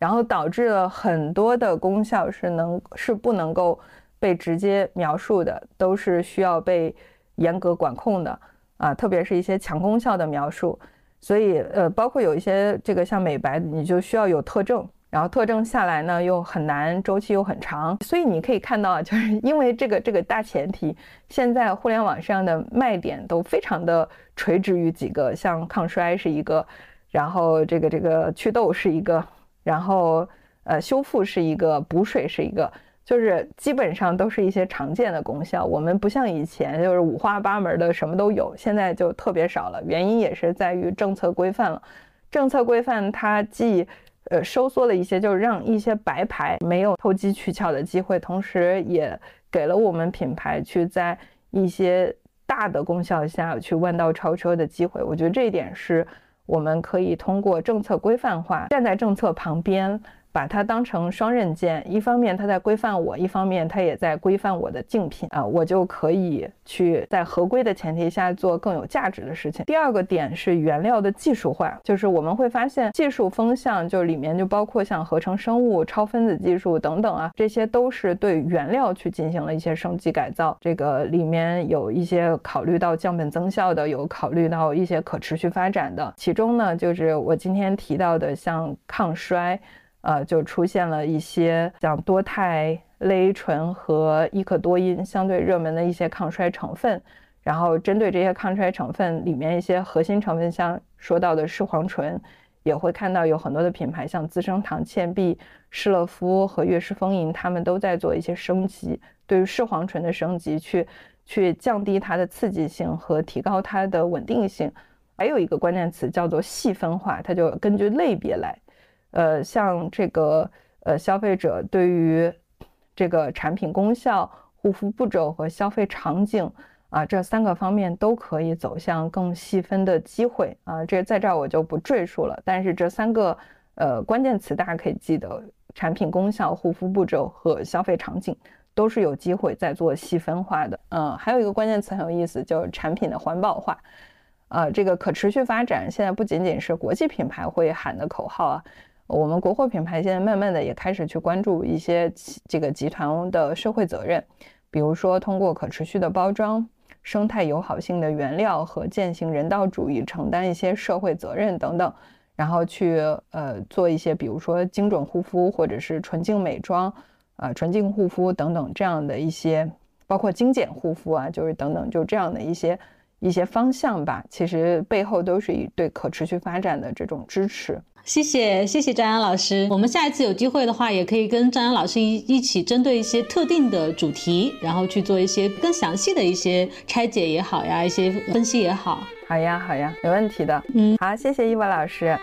然后导致了很多的功效是能是不能够被直接描述的，都是需要被严格管控的啊，特别是一些强功效的描述。所以，呃，包括有一些这个像美白，你就需要有特证，然后特证下来呢又很难，周期又很长。所以你可以看到，就是因为这个这个大前提，现在互联网上的卖点都非常的垂直于几个，像抗衰是一个，然后这个这个祛痘是一个，然后呃修复是一个，补水是一个。就是基本上都是一些常见的功效，我们不像以前就是五花八门的什么都有，现在就特别少了。原因也是在于政策规范了，政策规范它既呃收缩了一些，就是让一些白牌没有投机取巧的机会，同时也给了我们品牌去在一些大的功效下去弯道超车的机会。我觉得这一点是我们可以通过政策规范化，站在政策旁边。把它当成双刃剑，一方面它在规范我，一方面它也在规范我的竞品啊，我就可以去在合规的前提下做更有价值的事情。第二个点是原料的技术化，就是我们会发现技术风向，就里面就包括像合成生物、超分子技术等等啊，这些都是对原料去进行了一些升级改造。这个里面有一些考虑到降本增效的，有考虑到一些可持续发展的，其中呢就是我今天提到的像抗衰。呃，就出现了一些像多肽类醇和伊可多因相对热门的一些抗衰成分，然后针对这些抗衰成分里面一些核心成分，像说到的视黄醇，也会看到有很多的品牌，像资生堂、倩碧、施乐肤和悦诗风吟，他们都在做一些升级，对于视黄醇的升级，去去降低它的刺激性和提高它的稳定性。还有一个关键词叫做细分化，它就根据类别来。呃，像这个呃，消费者对于这个产品功效、护肤步骤和消费场景啊，这三个方面都可以走向更细分的机会啊。这在这儿我就不赘述了。但是这三个呃关键词大家可以记得：产品功效、护肤步骤和消费场景，都是有机会在做细分化的。嗯，还有一个关键词很有意思，就是产品的环保化。啊，这个可持续发展现在不仅仅是国际品牌会喊的口号啊，我们国货品牌现在慢慢的也开始去关注一些这个集团的社会责任，比如说通过可持续的包装。生态友好性的原料和践行人道主义，承担一些社会责任等等，然后去呃做一些，比如说精准护肤或者是纯净美妆，啊纯净护肤等等这样的一些，包括精简护肤啊，就是等等就这样的一些一些方向吧。其实背后都是以对可持续发展的这种支持。谢谢谢谢张扬老师，我们下一次有机会的话，也可以跟张扬老师一一起针对一些特定的主题，然后去做一些更详细的一些拆解也好呀，一些分析也好。好呀好呀，没问题的。嗯，好，谢谢伊娃老师。